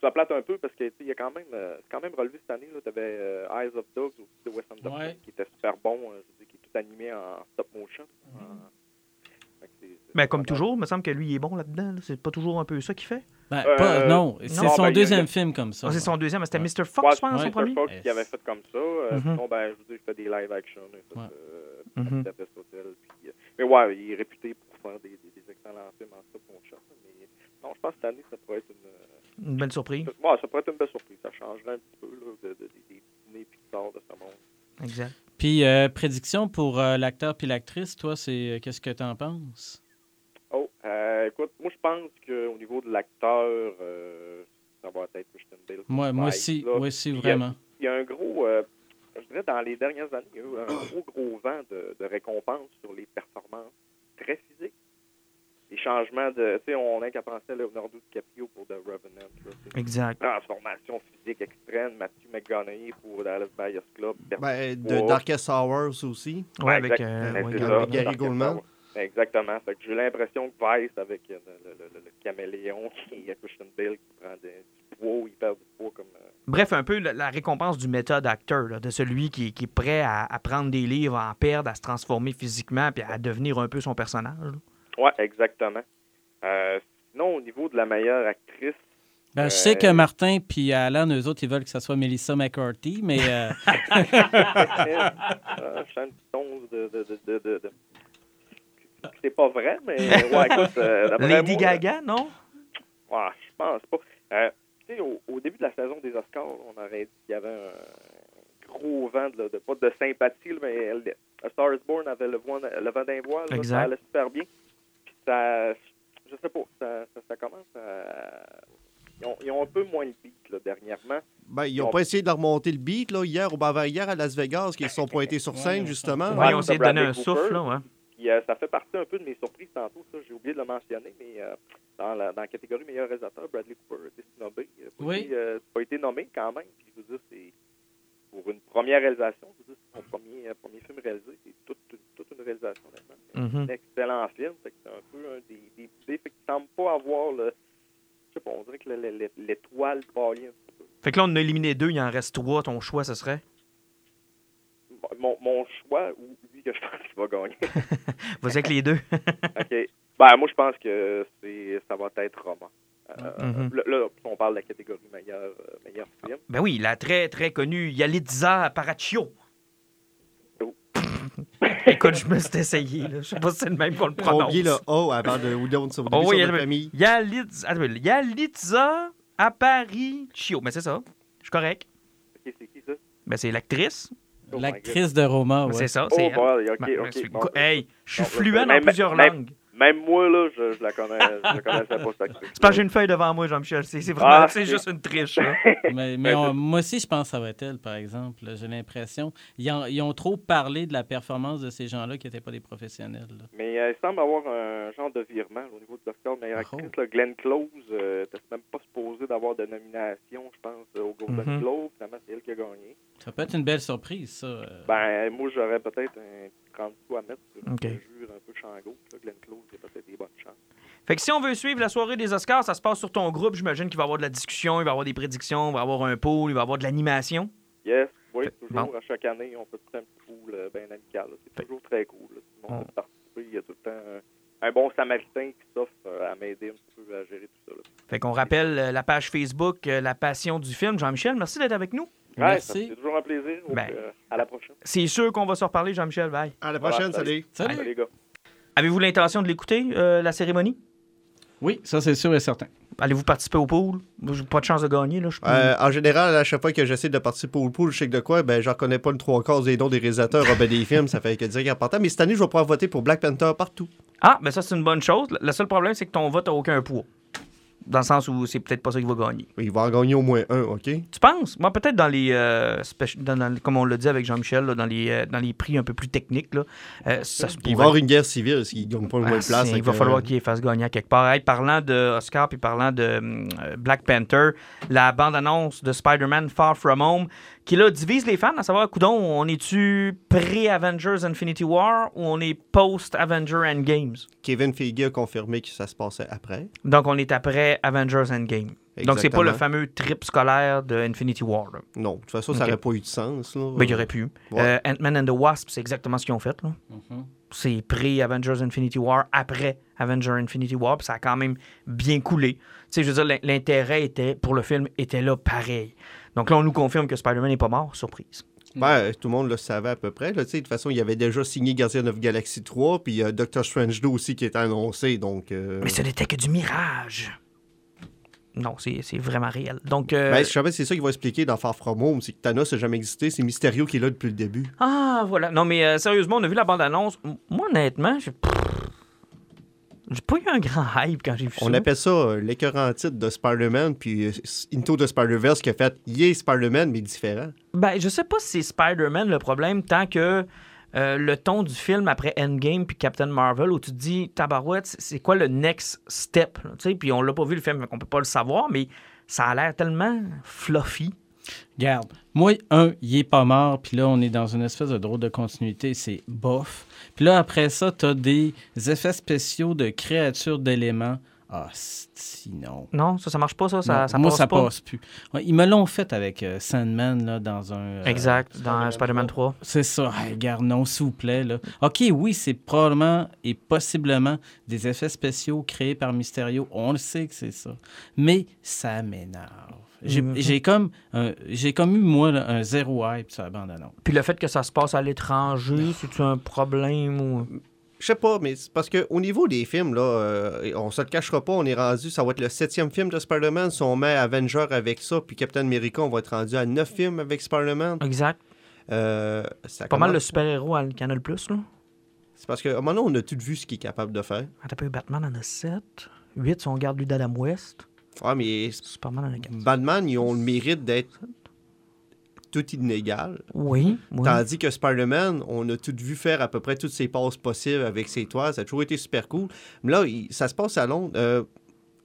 Je ça plate un peu parce que tu sais, il y a quand même, euh, quand même relevé cette année. Tu avais Eyes of Dogs aussi de Wes Anderson Ouais. qui était super bon. euh, je veux dire, qui est tout animé en stop motion. En- c'est Ben, comme toujours, il me semble que lui, il est bon là-dedans. là. C'est pas toujours un peu ça qu'il fait? Ben, Euh, pas- non, c'est son ben, a- deuxième film comme ça. Ah, c'est son deuxième. C'était Ouais. Mr. Fox, Ouais, je pense, ouais. son Mr. premier? Fox Yes. qui avait fait comme ça. Euh, Mhm. Sinon, ben, je veux dire, il fait des live action. Il fait, Ouais. euh, Mhm. Budapest Hotel, puis, euh, mais ouais, il est réputé pour faire des, des, des excellents films en stop motion. Mais non, je pense que cette année, ça pourrait être une, Une belle surprise. ouais, ça pourrait être une belle surprise. Ça changerait un petit peu là, de, de, des- des Disney Pixar de ce monde. Exact. Puis, euh, prédiction pour euh, l'acteur puis l'actrice, toi, c'est euh, qu'est-ce que tu en penses? Oh, euh, écoute, moi, je pense qu'au niveau de l'acteur, euh, ça va être Christian Bale. Moi, moi aussi, là, moi aussi, vraiment. il y a un gros, euh, je dirais dans les dernières années, il y a eu un gros, gros vent de, de récompenses sur les performances très physiques. Les changements de, tu sais, on n'a qu'à penser à Leonardo DiCaprio pour The Revenant. là. Exact. Transformation physique extrême, Matthew McConaughey pour Dallas Buyers Club. Ben, de Ouais. Darkest Hours aussi. Ouais, avec, exact- euh, ben, ouais, Gary- ça. Gary Darkest Goldman. Exactement. Fait que j'ai l'impression que Vice, avec euh, le, le- le- le caméléon (laughs) qui est Christian Bale, qui prend des- du poids, il perd du poids comme. euh, Bref, un peu la, la récompense du méthode acteur, là, de celui qui, qui est prêt à, à prendre des livres, à en perdre, à se transformer physiquement, puis à devenir un peu son personnage. là. Ouais, exactement. Euh, sinon, au niveau de la meilleure actrice, Ben, je Euh, sais que Martin puis Alan, eux autres, ils veulent que ça soit Melissa McCarthy, mais euh, euh, (laughs) (laughs) je sens une petite de. de, de, de, de- de- C'est pas vrai, mais ouais, (laughs) écoute. euh, Lady moi, Gaga, non? Ouais, je pense pas. Euh, tu sais, au, au début de la saison des Oscars, on aurait dit qu'il y avait un gros vent, de, de- pas de sympathie, là, mais A Star is Born avait le, vent- le vent d'un voile. là. Ça allait super bien. Ça, je sais pas, ça, ça, ça commence à... Ils ont, ils ont un peu moins le beat, là, dernièrement. Ben, ils n'ont pas essayé de remonter le beat là, hier, ou avant hier à Las Vegas, qui se sont pointés sur scène, Ouais, justement. Ouais, Ouais, ils ont essayé de donner un Bradley souffle, là, ouais. Puis euh, ça fait partie un peu de mes surprises tantôt, ça, j'ai oublié de le mentionner, mais euh, dans, la, dans la catégorie meilleur réalisateur, Bradley Cooper a été snobé. Il n'a pas, Oui. euh, pas été nommé quand même. Puis je veux dire, c'est pour une première réalisation, c'est son premier, euh, premier film réalisé, c'est toute, toute, une réalisation honnêtement. C'est Mhm. un excellent film, c'est un peu un des, des idées, fait qu'il semble pas avoir le. Je sais pas, on dirait que le- le- le- l'étoile pâlit un peu. Fait que là, on a éliminé deux, il en reste trois. Ton choix, ce serait? Mon, mon choix, ou lui que je pense qu'il va gagner. (laughs) Vas-y avec les deux. (laughs) OK. Ben, moi, je pense que c'est ça va être roman. Euh, Mhm. là, là, on parle de la catégorie meilleur, euh, meilleur film. Ben oui, la très, très connue Yalitza Paracchio. Oh. (laughs) Écoute, je me suis essayé. Là. Je sais pas si c'est le même qu'on le prononce. Oubliez le O avant de ou au début Oh oui, sur famille. Yalitza, Yalitza Aparicio. Mais c'est ça. Je suis correct. OK, c'est qui ça? Ben c'est l'actrice. Oh l'actrice de Roma, Ben, ouais. C'est ça. Oh, Ben, bon, hey, je suis bon, fluent dans plusieurs même- langues. Même moi, là, je, je la connais. Je la connaissais pas, cette actrice. C'est parce que j'ai une feuille devant moi, Jean-Michel. C'est c'est vraiment Ah, c'est c'est- juste une triche. (laughs) Mais, mais on- moi aussi, je pense que ça va être elle, par exemple. J'ai l'impression. Ils, ont- ils ont trop parlé de la performance de ces gens-là qui n'étaient pas des professionnels. là. Mais euh, il semble avoir un genre de virement au niveau de l'Oscar de meilleure Oh. actrice. là. Glenn Close euh, n'était même pas supposé d'avoir de nomination, je pense, euh, au Golden Mhm. Globe. Finalement, c'est elle qui a gagné. Ça peut être une belle surprise, ça. euh. Ben, moi, j'aurais peut-être un 30 sous à mettre sur OK. un jure un peu champ gauche. Glenn Close, il a peut-être des bonnes chances. Fait que si on veut suivre la soirée des Oscars, ça se passe sur ton groupe. J'imagine qu'il va y avoir de la discussion, il va y avoir des prédictions, il va y avoir un pool, il va y avoir de l'animation. Yes, oui, Fait- toujours. bon. À chaque année, on fait tout un petit pool euh, bien amical. C'est Fait- toujours très cool. là. Tout le monde On- peut participer. Il y a tout le temps un, un bon samaritain qui s'offre euh, à m'aider un petit peu à gérer tout ça. là. Fait qu'on rappelle la page Facebook La Passion du film. Jean-Michel, merci d'être avec nous. Ouais, Merci. C'est toujours un plaisir. Donc, Ben. euh, à la prochaine. C'est sûr qu'on va se reparler, Jean-Michel. Bye. À la prochaine, Voilà, salut. Salut! Les gars. Avez-vous l'intention de l'écouter, euh, la cérémonie? Oui, ça, c'est sûr et certain. Allez-vous participer au pool? J'ai pas de chance de gagner. Là. Je peux- Euh, en général, à chaque fois que j'essaie de participer au pool, je sais que de quoi, ben, j'en connais pas le trois quarts des noms des réalisateurs ah, ben, des films, ça fait que dire important. Mais cette année, je vais pouvoir voter pour Black Panther partout. Ah, ben ça, c'est une bonne chose. Le seul problème, c'est que ton vote n'a aucun poids. Dans le sens où c'est peut-être pas ça qu'il va gagner. Il va en gagner au moins un, OK? Tu penses? Moi, peut-être dans les. euh, spéci- dans- dans- comme on l'a dit avec Jean-Michel, dans, les, euh, dans les prix un peu plus techniques, là, euh, ça se Il va y avoir une guerre civile s'il ne gagne pas le moins Ah, de place. il va falloir euh, qu'il fasse gagner à quelque part. Hey, parlant de Oscar puis parlant de euh, Black Panther, la bande-annonce de Spider-Man Far From Home, qui là divise les fans à savoir, coudon, on est-tu pré-Avengers Infinity War ou on est post-Avengers Endgames? Kevin Feige a confirmé que ça se passait après. Donc on est après Avengers Endgame. Donc c'est pas le Exactement. fameux trip scolaire de Infinity War. là. Non, de toute façon, ça n'aurait pas eu de sens. Là. Ben, il y aurait pu. Ouais. Euh, Ant-Man and the Wasp, c'est exactement ce qu'ils ont fait. là. Mhm. c'est pré-Avengers Infinity War, après Avengers Infinity War, puis ça a quand même bien coulé. Tu sais, je veux dire, l'in- l'intérêt était, pour le film était là pareil. Donc là, on nous confirme que Spider-Man n'est pas mort, surprise. Ben, tout le monde le savait à peu près. Là, de toute façon, il avait déjà signé Guardian of Galaxy 3, puis y Doctor Strange 2 aussi qui était annoncé. Donc, euh, Mais ce n'était que du mirage. Non, c'est vraiment réel. Donc, euh, ben, je savais que c'est ça qu'il va expliquer dans Far From Home, c'est que Thanos n'a jamais existé, c'est Mysterio qui est là depuis le début. ah, voilà. Non, mais euh, sérieusement, on a vu la bande-annonce. Moi, honnêtement, j'ai j'ai pas eu un grand hype quand j'ai vu On ça. appelle ça euh, l'écœurant titre de Spider-Man, puis euh, Into the Spider-Verse qui a fait Yeah Spider-Man, mais différent. Ben, je sais pas si c'est Spider-Man le problème, tant que euh, le ton du film après Endgame puis Captain Marvel, où tu te dis, tabarouette, c'est- quoi le next step? Puis on l'a pas vu le film, donc on peut pas le savoir, mais ça a l'air tellement fluffy. Garde. Moi, un, il est pas mort, puis là, on est dans une espèce de drôle de continuité, c'est bof. Puis là, après ça, t'as des effets spéciaux de créatures d'éléments. Ah, sinon. Non, ça, ça marche pas, ça? Ça, Non, ça moi, passe ça pas? passe plus. Ouais, ils me l'ont fait avec euh, Sandman, là, dans un... euh, Exact, dans Spider-Man 3. C'est ça. Hey, regarde, non, s'il vous plaît. Là. OK, oui, c'est probablement et possiblement des effets spéciaux créés par Mysterio. On le sait que c'est ça. Mais ça m'énerve. J'ai j'ai comme, j'ai comme eu, moi, là, un zéro hype sur la bande-annonce. Puis le fait que ça se passe à l'étranger, c'est-tu un problème ou... Je sais pas, mais c'est parce qu'au niveau des films, là, euh, on se le cachera pas, on est rendu, ça va être le septième film de Spider-Man. Si on met Avenger avec ça, puis Captain America, on va être rendu à neuf films avec Spider-Man. Exact. Euh, ça Pas mal le super-héros à Canal+, là. C'est parce qu'à un moment donné, on a tout vu ce qu'il est capable de faire. Attends un peu, Batman en a 7. 8, si on regarde lui d'Adam West. Ouais, mais Superman en a 4. Batman, ils ont le mérite d'être tout inégal. Oui, oui. Tandis que Spider-Man, on a tout vu faire à peu près toutes ses passes possibles avec ses toits. Ça a toujours été super cool. Mais là, il- ça se passe à Londres. Euh,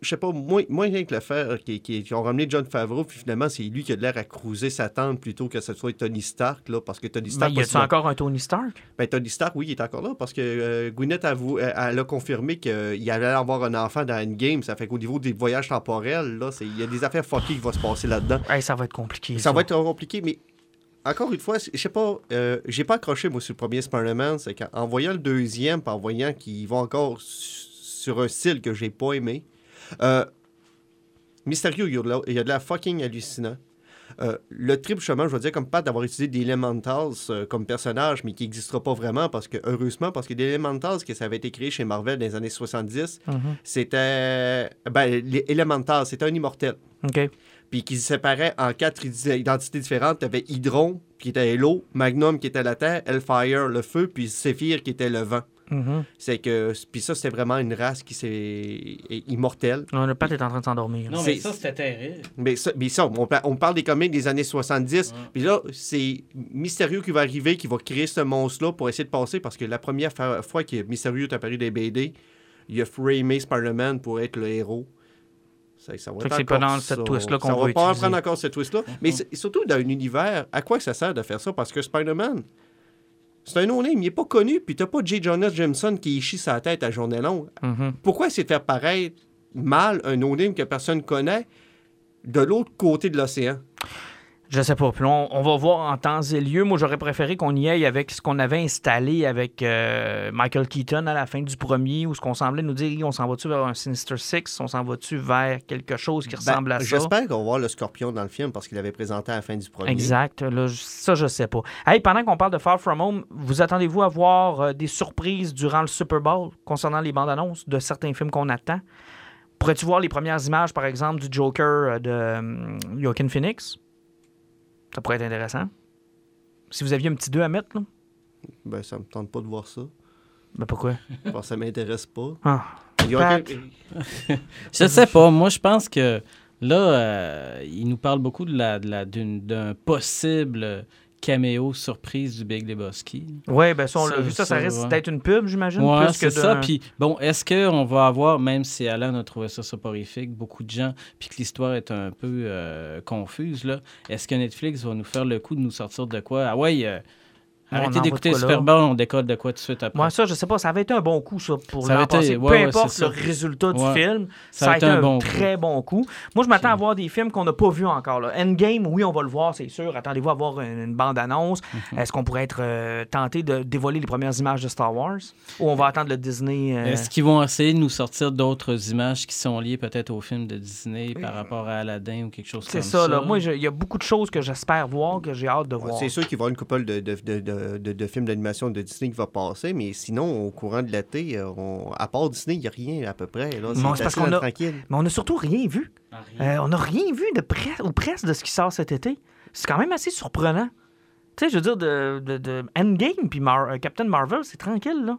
je sais pas, moins, moins rien que le faire qui, qui, qui ont ramené John Favreau, puis finalement, c'est lui qui a de l'air à cruiser sa tente plutôt que ce soit Tony Stark, là, parce que Tony Ben, Stark... y a-tu possiblement- encore un Tony Stark? Ben, Tony Stark, oui, il est encore là, parce que euh, Gwyneth a, euh, elle a confirmé qu'il allait avoir un enfant dans Endgame. Ça fait qu'au niveau des voyages temporels, là, il y a des affaires fuckées qui vont se passer là-dedans. Hey, ça va être compliqué. Ça va être compliqué, mais encore une fois, je sais pas, euh, j'ai pas accroché moi sur le premier Spider-Man, c'est qu'en voyant le deuxième, en voyant qu'il va encore su- sur un style que j'ai pas aimé, euh, Mysterio, il y a de la, il y a de la fucking hallucinant. Euh, le triple chemin, je veux dire, comme pas d'avoir utilisé des Elementals euh, comme personnage, mais qui n'existera pas vraiment, parce que, heureusement, parce que des Elementals, que ça avait été créé chez Marvel dans les années 70, Mhm. c'était. Ben, les Elementals, c'était un immortel OK. puis qui se séparait en quatre id- identités différentes. Tu avais Hydron, qui était l'eau, Magnum, qui était la terre, Hellfire, le feu, puis Séphir, qui était le vent. Mhm. C'est que... Puis ça, c'était vraiment une race qui s'est est immortelle. Non, le Pat est en train de s'endormir. Non, C'est- mais ça, c'était terrible. Mais ça, mais ça, on, pa- on parle des comics des années 70. Ouais. Puis là, c'est Mysterio qui va arriver, qui va créer ce monstre-là pour essayer de passer, parce que la première fa- fois que Mysterio est apparu des BD, il a framé Spider-Man pour être le héros. Ça, ça va c'est pas encore dans cette twist-là qu'on Ça va va pas prendre encore cette twist-là. Mais surtout dans un univers, à quoi ça sert de faire ça? Parce que Spider-Man, c'est un no-name, il est pas connu, puis t'as pas J. Jonah Jameson qui chie sa tête à journée longue. Mhm. Pourquoi essayer de faire paraître mal un no-name que personne connaît de l'autre côté de l'océan? Je sais pas. Puis on, on va voir en temps et lieu. Moi, j'aurais préféré qu'on y aille avec ce qu'on avait installé avec euh, Michael Keaton à la fin du premier, où ce qu'on semblait nous dire, on s'en va-tu vers un Sinister Six, on s'en va-tu vers quelque chose qui Ben, ressemble à ça? J'espère qu'on va voir le scorpion dans le film parce qu'il avait présenté à la fin du premier. Exact. Là, je- ça, je sais pas. Hey, pendant qu'on parle de Far From Home, vous attendez-vous à voir euh, des surprises durant le Super Bowl concernant les bandes annonces de certains films qu'on attend? Pourrais-tu voir les premières images, par exemple, du Joker euh, de Joaquin Phoenix? Ça pourrait être intéressant. Si vous aviez un petit 2 à mettre, là. Ben, ça me tente pas de voir ça. Ben pourquoi? Bon, ça m'intéresse pas. Ah. Il y a Pat. aucun- Je sais pas. Moi, je pense que là, euh, il nous parle beaucoup de la, de la- d'une- d'un possible caméo surprise du Big Lebowski. Ouais, ben ça, on l'a vu. Ça, ça ça, reste ouais. peut-être une pub, j'imagine. Que c'est ça. Puis, bon, est-ce qu'on va avoir, même si Alan a trouvé ça soporifique, beaucoup de gens, puis que l'histoire est un peu euh, confuse, là, est-ce que Netflix va nous faire le coup de nous sortir de quoi? Ah ouais, euh, arrêtez d'écouter de quoi, Super là? Bowl, on décolle de quoi tout de suite après. Moi, ça, je sais pas. Ça avait été un bon coup, ça, pour Ça l'an avait été- passé. ouais, Peu ouais, importe c'est le ça. résultat du film, Ça ça, a été été un un, bon très bon coup. Moi, je m'attends à voir des films qu'on n'a pas vus encore. Là. Endgame, oui, on va le voir, c'est sûr. Attendez-vous à voir une, une bande-annonce. Mhm. Est-ce qu'on pourrait être euh, tenté de dévoiler les premières images de Star Wars? Ou on va attendre le Disney... euh, Est-ce qu'ils vont essayer de nous sortir d'autres images qui sont liées peut-être au film de Disney par rapport à Aladdin ou quelque chose C'est comme ça, ça? là. Moi, il y a beaucoup de choses que j'espère voir, que j'ai hâte de Ouais, voir. C'est sûr qu'il va y avoir une couple de, de, de, de, de- de films d'animation de Disney qui va passer, mais sinon, au courant de l'été, euh, on- à part Disney, il n'y a rien à peu près. Là. C'est parce à a- tranquille. Mais on n'a surtout rien vu. Ah, rien. Euh, on n'a rien vu de près ou presque de ce qui sort cet été. C'est quand même assez surprenant. Tu sais, je veux dire, de, de, de Endgame puis Mar- euh, Captain Marvel, c'est tranquille, là.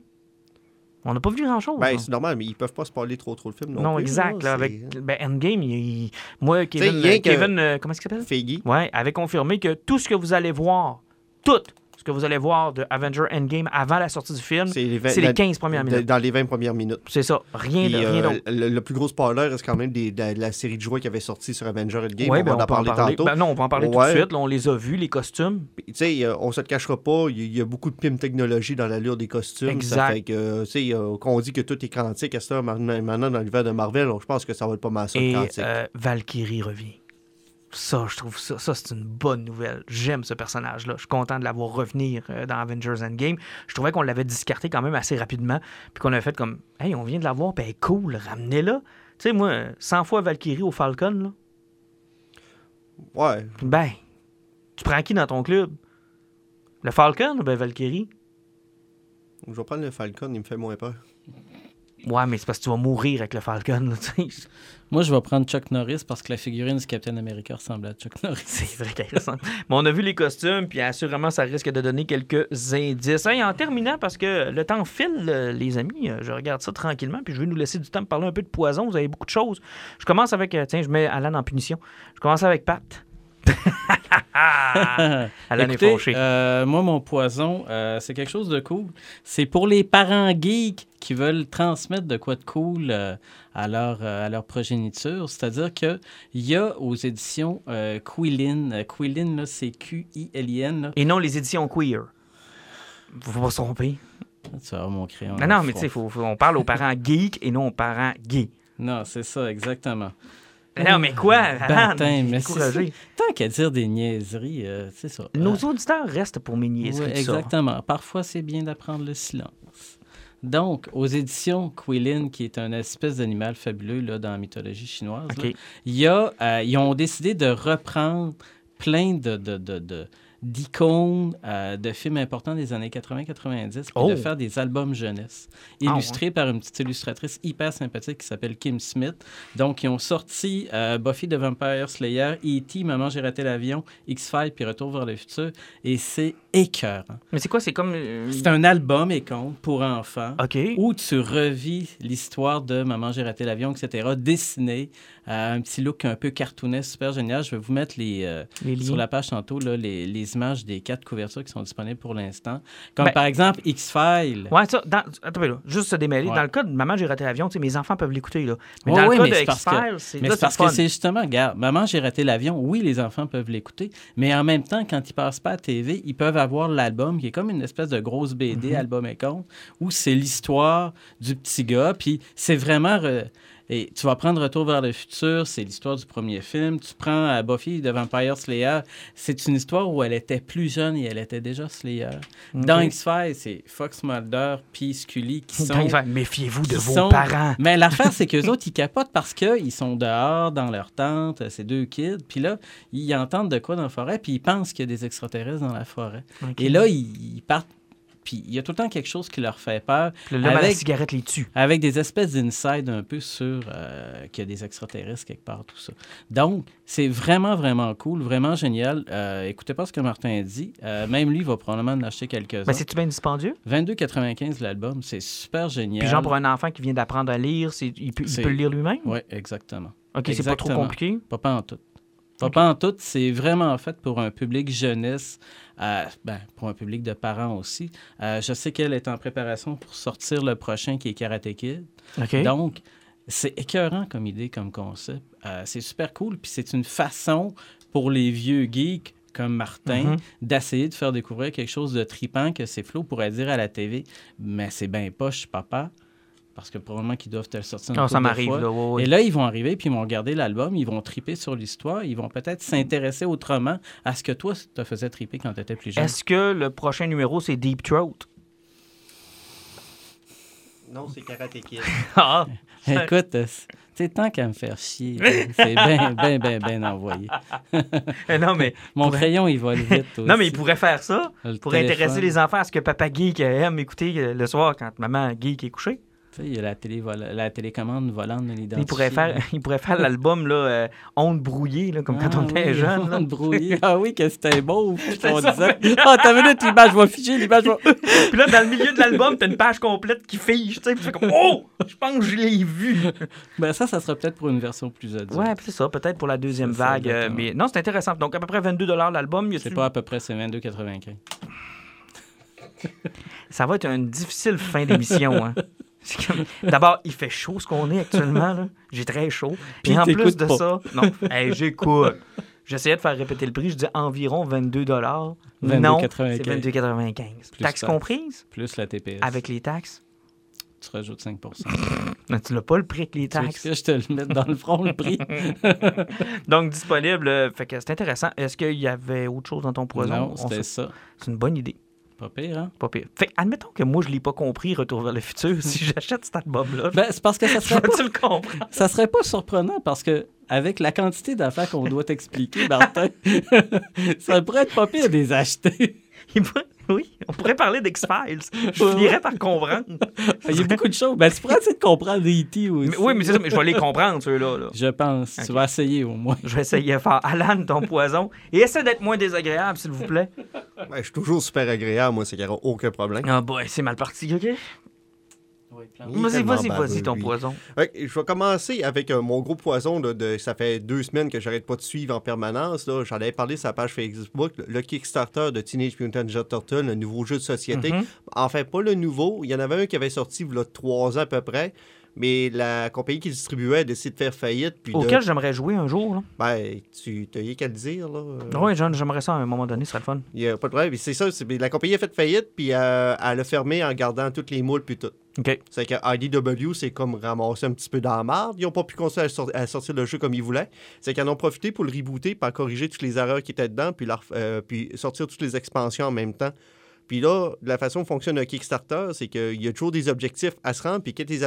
On n'a pas vu grand-chose. Ben, c'est normal, mais ils peuvent pas spoiler trop trop le film. Non, non, plus, exact. là, avec ben, Endgame, il, il- moi, Kevin, euh, que- Kevin euh, comment est-ce qu'il s'appelle? Feige. Ouais, avait confirmé que tout ce que vous allez voir, tout que vous allez voir de Avenger Endgame avant la sortie du film, C'est les, vingt- c'est les la- 15 premières de- minutes. Dans les 20 premières minutes. C'est ça. Rien, de, rien euh, d'autre. le, le plus gros spoiler reste quand même des- de, la- série de jouets qui avait sorti sur Avenger Endgame. Ouais, on ben, va en peut en parler tantôt. Ben non, on va en parler tout de suite. Là, on les a vus, les costumes. Tu sais, euh, on se le cachera pas, il y, a- il y a beaucoup de pim technologie dans l'allure des costumes. Exact. Ça fait que, tu sais, euh, qu'on dit que tout est quantique à ça maintenant dans l'univers de Marvel, je pense que ça va être pas mal ça, Et quantique. euh, Valkyrie revient. Ça, je trouve ça, ça c'est une bonne nouvelle. J'aime ce personnage-là. Je suis content de l'avoir revenir euh, dans Avengers Endgame. Je trouvais qu'on l'avait discarté quand même assez rapidement, puis qu'on avait fait comme, hey, on vient de l'avoir, ben cool, ramenez-la. Tu sais, moi, 100 fois Valkyrie au Falcon, là, Ouais, ben, tu prends qui dans ton club? Le Falcon ou ben Valkyrie? je vais prendre le Falcon, il me fait moins peur. Ouais, mais c'est parce que tu vas mourir avec le Falcon, là, tu sais. Moi, je vais prendre Chuck Norris parce que la figurine du Captain America ressemble à Chuck (laughs) Norris. C'est vrai qu'elle ressemble. Mais on a vu les costumes, puis assurément, ça risque de donner quelques indices. Hey, en terminant, parce que le temps file, euh, les amis, euh, je regarde ça tranquillement, puis je vais nous laisser du temps pour parler un peu de poison. Vous avez beaucoup de choses. Je commence avec. euh, Tiens, je mets Alan en punition. Je commence avec Pat. (laughs) Alan Écoutez, est fauché. euh, moi, mon poison, euh, c'est quelque chose de cool. C'est pour les parents geeks qui veulent transmettre de quoi de cool euh, à, leur, à leur progéniture. C'est-à-dire qu'il y a aux éditions Quillin, Quillin, là, c'est Q-I-L-I-N. Et non les éditions queer. Faut pas se tromper. Tu vas mon crayon. Non, non, mais tu sais, on parle aux parents geeks et non aux parents gays. Non, c'est ça, exactement. Non, mais quoi? Mais découragé. Tant qu'à dire des niaiseries, euh, c'est ça. Nos Euh, auditeurs restent pour mes niaiseries. Ouais, de ça. exactement. Parfois, c'est bien d'apprendre le silence. Donc, aux éditions Quilin, qui est un espèce d'animal fabuleux là, dans la mythologie chinoise, là, OK. il y a, euh, ils ont décidé de reprendre plein de, de, de- de- d'icônes euh, de films importants des années 80-90 puis Oh. de faire des albums jeunesse Ah, illustrés par une petite illustratrice hyper sympathique qui s'appelle Kim Smith. Donc, ils ont sorti euh, Buffy the Vampire Slayer, E.T., Maman, j'ai raté l'avion, X-Files, puis Retour vers le futur. Et c'est écœurant. Mais c'est quoi? C'est comme. euh, C'est un album et conte pour enfants où tu revis l'histoire de Maman, j'ai raté l'avion, etc., dessiné, euh, un petit look un peu cartoonesque, super génial. Je vais vous mettre les, euh, Les sur la page tantôt là, les, les images des quatre couvertures qui sont disponibles pour l'instant. Comme Ben- par exemple X-Files. Ouais, ça, dans, attends, là, juste se démêler. Ouais. Dans le cas de Maman, j'ai raté l'avion, mes enfants peuvent l'écouter, là. Mais Ouais, dans ouais, le cas de X-Files, c'est Mais c'est parce que c'est justement, regarde, Maman, j'ai raté l'avion. Oui, les enfants peuvent l'écouter, mais en même temps, quand ils passent pas à TV, ils peuvent avoir l'album qui est comme une espèce de grosse BD, Mhm. album et compte, où c'est l'histoire du petit gars, puis c'est vraiment... Et tu vas prendre Retour vers le futur, c'est l'histoire du premier film. Tu prends euh, Buffy de Vampire Slayer, c'est une histoire où elle était plus jeune et elle était déjà Slayer. Dans. X-Files, c'est Fox Mulder puis Scully qui sont... Méfiez-vous de vos sont- parents. Mais l'affaire, c'est qu'eux (laughs) autres, ils capotent parce qu'ils sont dehors, dans leur tente, euh, ces deux kids. Puis là, ils entendent de quoi dans la forêt, puis ils pensent qu'il y a des extraterrestres dans la forêt. Et là, ils partent Puis il y a tout le temps quelque chose qui leur fait peur. Puis L'homme à la Avec- cigarette les tue. Avec des espèces d'inside un peu sur euh, qu'il y a des extraterrestres quelque part, tout ça. Donc, c'est vraiment, vraiment cool, vraiment génial. Euh, écoutez pas ce que Martin dit. Euh, même lui va probablement en acheter quelques-uns. Mais c'est-tu bien dispendieux? 22,95 l'album, c'est super génial. Puis genre pour un enfant qui vient d'apprendre à lire, il, peut, il le lire lui-même? Oui, exactement. OK, c'est pas trop compliqué. Pas, pas en tout. Pas, pas en tout. C'est vraiment fait pour un public jeunesse, euh, ben, pour un public de parents aussi. Euh, je sais qu'elle est en préparation pour sortir le prochain qui est Karate Kid. Donc, c'est écœurant comme idée, comme concept. Euh, c'est super cool. Puis c'est une façon pour les vieux geeks comme Martin Mhm. d'essayer de faire découvrir quelque chose de tripant que c'est Flo pourrait dire à la TV. Mais c'est bien poche, papa. Parce que probablement qu'ils doivent te le sortir une couple ça m'arrive, fois. là. ouais, ouais. Et là, ils vont arriver, puis ils vont regarder l'album, ils vont triper sur l'histoire, ils vont peut-être s'intéresser autrement à ce que toi, te faisait triper quand tu étais plus jeune. Est-ce que le prochain numéro, c'est Deep Throat? Non, c'est Karate Kid. (laughs) (laughs) Ah! Écoute, c'est tant qu'à me faire chier. (laughs) C'est bien, bien, bien, bien envoyé. Eh non, mais, Mon Pourrait- crayon, il vole vite. non, mais aussi. il pourrait faire ça Le pour téléphone. intéresser les enfants à ce que papa geek aime écouter euh, le soir quand maman geek est couchée. Il y a la, télé la télécommande volante de l'identité. Il pourrait faire, il pourrait faire l'album là, euh, Onde brouillée, là, comme quand on était jeune. là. Brouillé. (laughs) Ah oui, que c'était beau. On disait, ah, t'as vu minute, l'image va figer, l'image va. (laughs) Puis là, dans le milieu de l'album, t'as une page complète qui fige, tu sais, puis tu fais comme Oh! Je pense que je l'ai vu. Ben, ça, ça sera peut-être pour une version plus adulte. Ouais, puis c'est ça, peut-être pour la deuxième vague. euh, mais non, c'est intéressant. Donc, à peu près 22 l'album. C'est pas à peu près, c'est 22,95. Ça va être une difficile fin d'émission. hein. (laughs) D'abord, il fait chaud ce qu'on est actuellement. J'ai très chaud. Puis Et en plus de pas. ça, non, hey, j'écoute. J'essayais de faire répéter le prix. Je dis environ 22 Non, 22,95. c'est 22,95 Plus Taxes comprise? Plus la TPS. avec les taxes? Tu rajoutes 5 Non, (laughs) tu l'as pas le prix avec les Tu veux taxes? que je te le mette dans le front, le prix? (laughs) Donc, disponible. euh, Fait que c'est intéressant. Est-ce qu'il y avait autre chose dans ton poison? non, On c'était ça. C'est une bonne idée. Pas pire, hein? Pas pire. Fait admettons que moi, je l'ai pas compris, Retour vers le futur. (laughs) si j'achète cet album-là, Ben, c'est parce que ça serait pas, vais-tu le comprendre? ça serait pas surprenant parce que avec la quantité d'affaires qu'on doit t'expliquer, Martin, (laughs) ça pourrait être pas pire de les acheter. Il pourrait- (laughs) Oui, on pourrait parler d'X-Files. Je finirais par comprendre. Il y a beaucoup de choses. Ben, tu pourrais essayer de comprendre E.T. aussi. Mais- oui, mais c'est ça, mais je vais les comprendre, ceux-là. là. Je pense. Tu vas essayer au moins. Je vais essayer fort. Alan, ton poison. Et essaie d'être moins désagréable, s'il vous plaît. Ouais, je suis toujours super agréable, moi, c'est qu'il n'y aura aucun problème. Ah, boy, c'est mal parti, OK? Vas-y, vas-y, vas-y, ton lui. poison. Ouais, je vais commencer avec euh, mon gros poison. là, de, ça fait deux semaines que j'arrête pas de suivre en permanence. là. J'en avais parlé sur la page Facebook. Le, le Kickstarter de Teenage Mutant Ninja Turtle, le nouveau jeu de société. Mhm. Enfin, pas le nouveau. Il y en avait un qui avait sorti il y a trois ans à peu près. Mais la compagnie qui le distribuait a décidé de faire faillite. Puis de- Auquel j'aimerais jouer un jour. Là. Ben, tu t'as rien qu'à le dire. Là. Euh, Oui, j'aimerais ça à un moment donné, ce serait le fun. Il n'y a pas de problème. C'est ça. la compagnie a fait faillite. Puis euh, elle a fermé en gardant toutes les moules. Puis tout. C'est que IDW, c'est comme ramasser un petit peu dans la marde. Ils n'ont pas pu continuer à, sor- à sortir le jeu comme ils voulaient. C'est qu'ils en ont profité pour le rebooter, pour corriger toutes les erreurs qui étaient dedans, euh, puis sortir toutes les expansions en même temps. Puis là, la façon dont fonctionne un Kickstarter, c'est qu'il y a toujours des objectifs à se rendre, puis quand tu les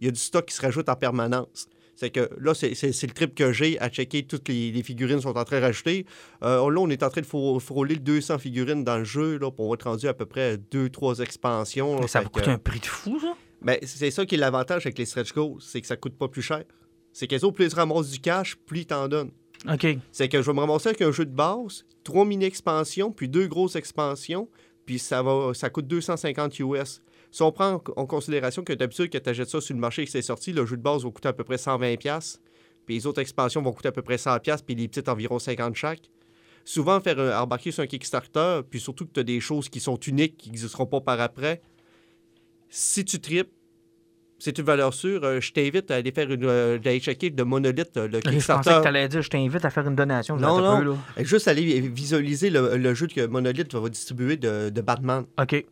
il y a du stock qui se rajoute en permanence. C'est que là, c'est le trip que j'ai à checker toutes les, les figurines sont en train de rajouter. Euh, là, on est en train de frô- frôler le 200 figurines dans le jeu, là, on va être rendu à peu près 2-3 expansions. là. Ça va coûter un prix de fou, ça? ben, c'est ça qui est l'avantage avec les stretch goals, c'est que ça coûte pas plus cher. C'est qu'elles plus ils ramassent du cash, plus ils t'en donnent. OK. C'est que je vais me ramasser avec un jeu de base, trois mini-expansions, puis deux grosses expansions, puis ça, va, ça coûte 250 US. Si on prend en considération que d'habitude, que tu achètes ça sur le marché et que c'est sorti, le jeu de base va coûter à peu près 120$, piastres, puis les autres expansions vont coûter à peu près 100$, piastres, puis les petites environ 50 chaque. Souvent, faire un- embarquer sur un Kickstarter, puis surtout que tu as des choses qui sont uniques, qui n'existeront pas par après, si tu tripes, c'est une valeur sûre. Euh, je t'invite à aller faire une, euh, d'aller checker de Monolith, euh, le Je pensais Kickstarter. que tu allais dire je t'invite à faire une donation. Je Non, non. peu, Juste aller visualiser le, le jeu que Monolith va distribuer de, de Batman. OK.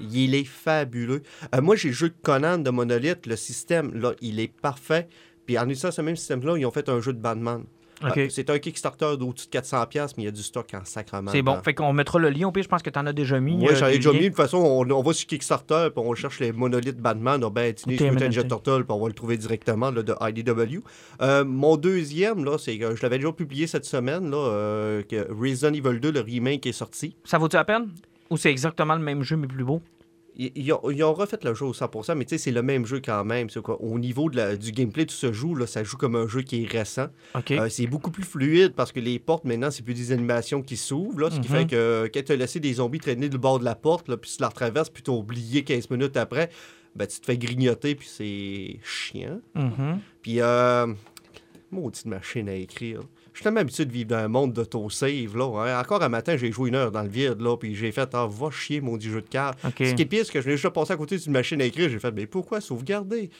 Il est fabuleux. Euh, moi, j'ai le jeu de Conan de Monolith. Le système, là, il est parfait. Puis en utilisant ce même système-là, ils ont fait un jeu de Batman. Euh, c'est un Kickstarter d'au-dessus de 400$, mais il y a du stock en sacrement. C'est bon. Fait qu'on mettra le lien. Au pire, je pense que tu en as déjà mis. Oui, euh, j'en ai déjà mis. De toute façon, on, on va sur Kickstarter, puis on cherche les monolithes Batman. Ah, ben, Teenage Mutant Ninja. Turtle, puis on va le trouver directement là, de IDW. Euh, mon deuxième, là, c'est que je l'avais déjà publié cette semaine, là, que Resident Evil 2, le remake est sorti. Ça vaut-tu la peine? Ou c'est exactement le même jeu, mais plus beau? Ils, ont, ils ont refait le jeu au 100%, mais tu sais, c'est le même jeu quand même. Quoi, au niveau de la- du gameplay, tout se joue, là, ça joue comme un jeu qui est récent. Euh, c'est beaucoup plus fluide parce que les portes, maintenant, c'est plus des animations qui s'ouvrent. Là, ce qui Mhm. fait que quand tu as laissé des zombies traîner du bord de la porte, là, puis tu la retraverses, puis tu as oublié 15 minutes après, ben, tu te fais grignoter, puis c'est chiant. Mhm. Puis, euh, maudite machine à écrire. Je suis tellement habitué de vivre dans un monde d'autosave. Là, hein. Encore un matin, j'ai joué une heure dans le vide, là, puis j'ai fait, ah, va chier, maudit jeu de cartes. Ce qui est pire, c'est que je l'ai déjà passé à côté d'une machine à écrire. J'ai fait, mais pourquoi sauvegarder?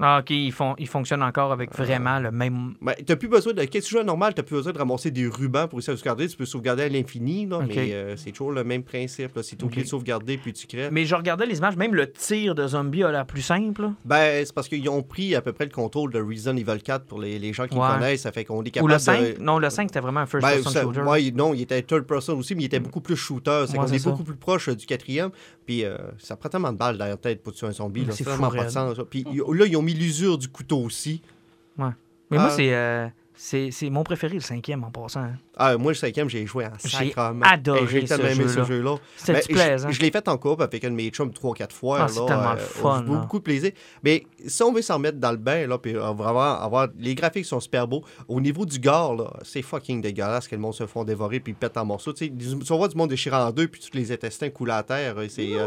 Ah, OK, ils, font, ils fonctionnent encore avec vraiment le même... Ben, t'as plus besoin de. Quand tu joues normal, t'as plus besoin de ramasser des rubans pour essayer de sauvegarder. Tu peux sauvegarder à l'infini, là, mais euh, c'est toujours le même principe. là. Si tu oublies Ok. de sauvegarder, puis tu crées. Mais je regardais les images, même le tir de zombie a l'air plus simple. là. Ben, c'est parce qu'ils ont pris à peu près le contrôle de Resident Evil 4 pour les, les gens qui Ouais. connaissent. Ça fait qu'on est Ou capable le 5? de. Non, le 5, c'était vraiment un Ben, first-person ça- shooter. ouais, non, il était third person aussi, mais il était beaucoup plus shooter. C'est Ouais, qu'on c'est est ça. beaucoup plus proche euh, du quatrième. Puis euh, ça prend tellement de balles derrière la tête pour tuer un zombie. là. C'est Ça fou, pas de sens. Puis y- là, ils ont mis l'usure du couteau aussi. Mais moi, Ah. c'est, euh, c'est, c'est mon préféré, le cinquième, en passant. hein. Ah, moi, le cinquième, j'ai joué en J'ai sacrament. adoré J'ai tellement aimé ce jeu-là. C'était Ben, plaisant. Je, je l'ai fait en couple avec un de mes chums 3-4 fois. Ah, c'est tellement le euh, fun, j'ai là. beaucoup de plaisir. Mais si on veut s'en mettre dans le bain, là, puis euh, vraiment avoir. Les graphiques sont super beaux. Au niveau du gore, là, c'est fucking dégueulasse que le monde se font dévorer puis pète en morceaux. Tu sais, tu vois du monde déchiré en deux puis tous les intestins coulent à terre. euh, C'est euh,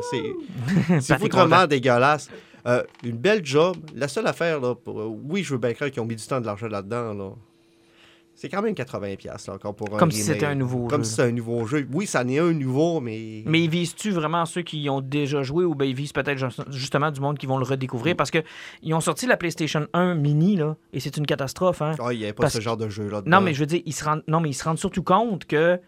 c'est- (laughs) foutrement dégueulasse. Euh, une belle job. La seule affaire, là, pour, euh, oui, je veux bien croire qu'ils ont mis du temps de l'argent là-dedans. Là. C'est quand même 80$ là, encore pour un Comme si c'était un nouveau Comme jeu. si c'était un nouveau jeu. Oui, ça en est un nouveau, mais. Mais ils visent-tu vraiment ceux qui ont déjà joué ou bien ils visent peut-être ju- justement du monde qui vont le redécouvrir? Parce que ils ont sorti la PlayStation 1 mini, là, et c'est une catastrophe. Hein? Ah, il n'y avait pas Parce ce genre de jeu là Non, mais je veux dire, ils se rendent, non, mais ils se rendent surtout compte que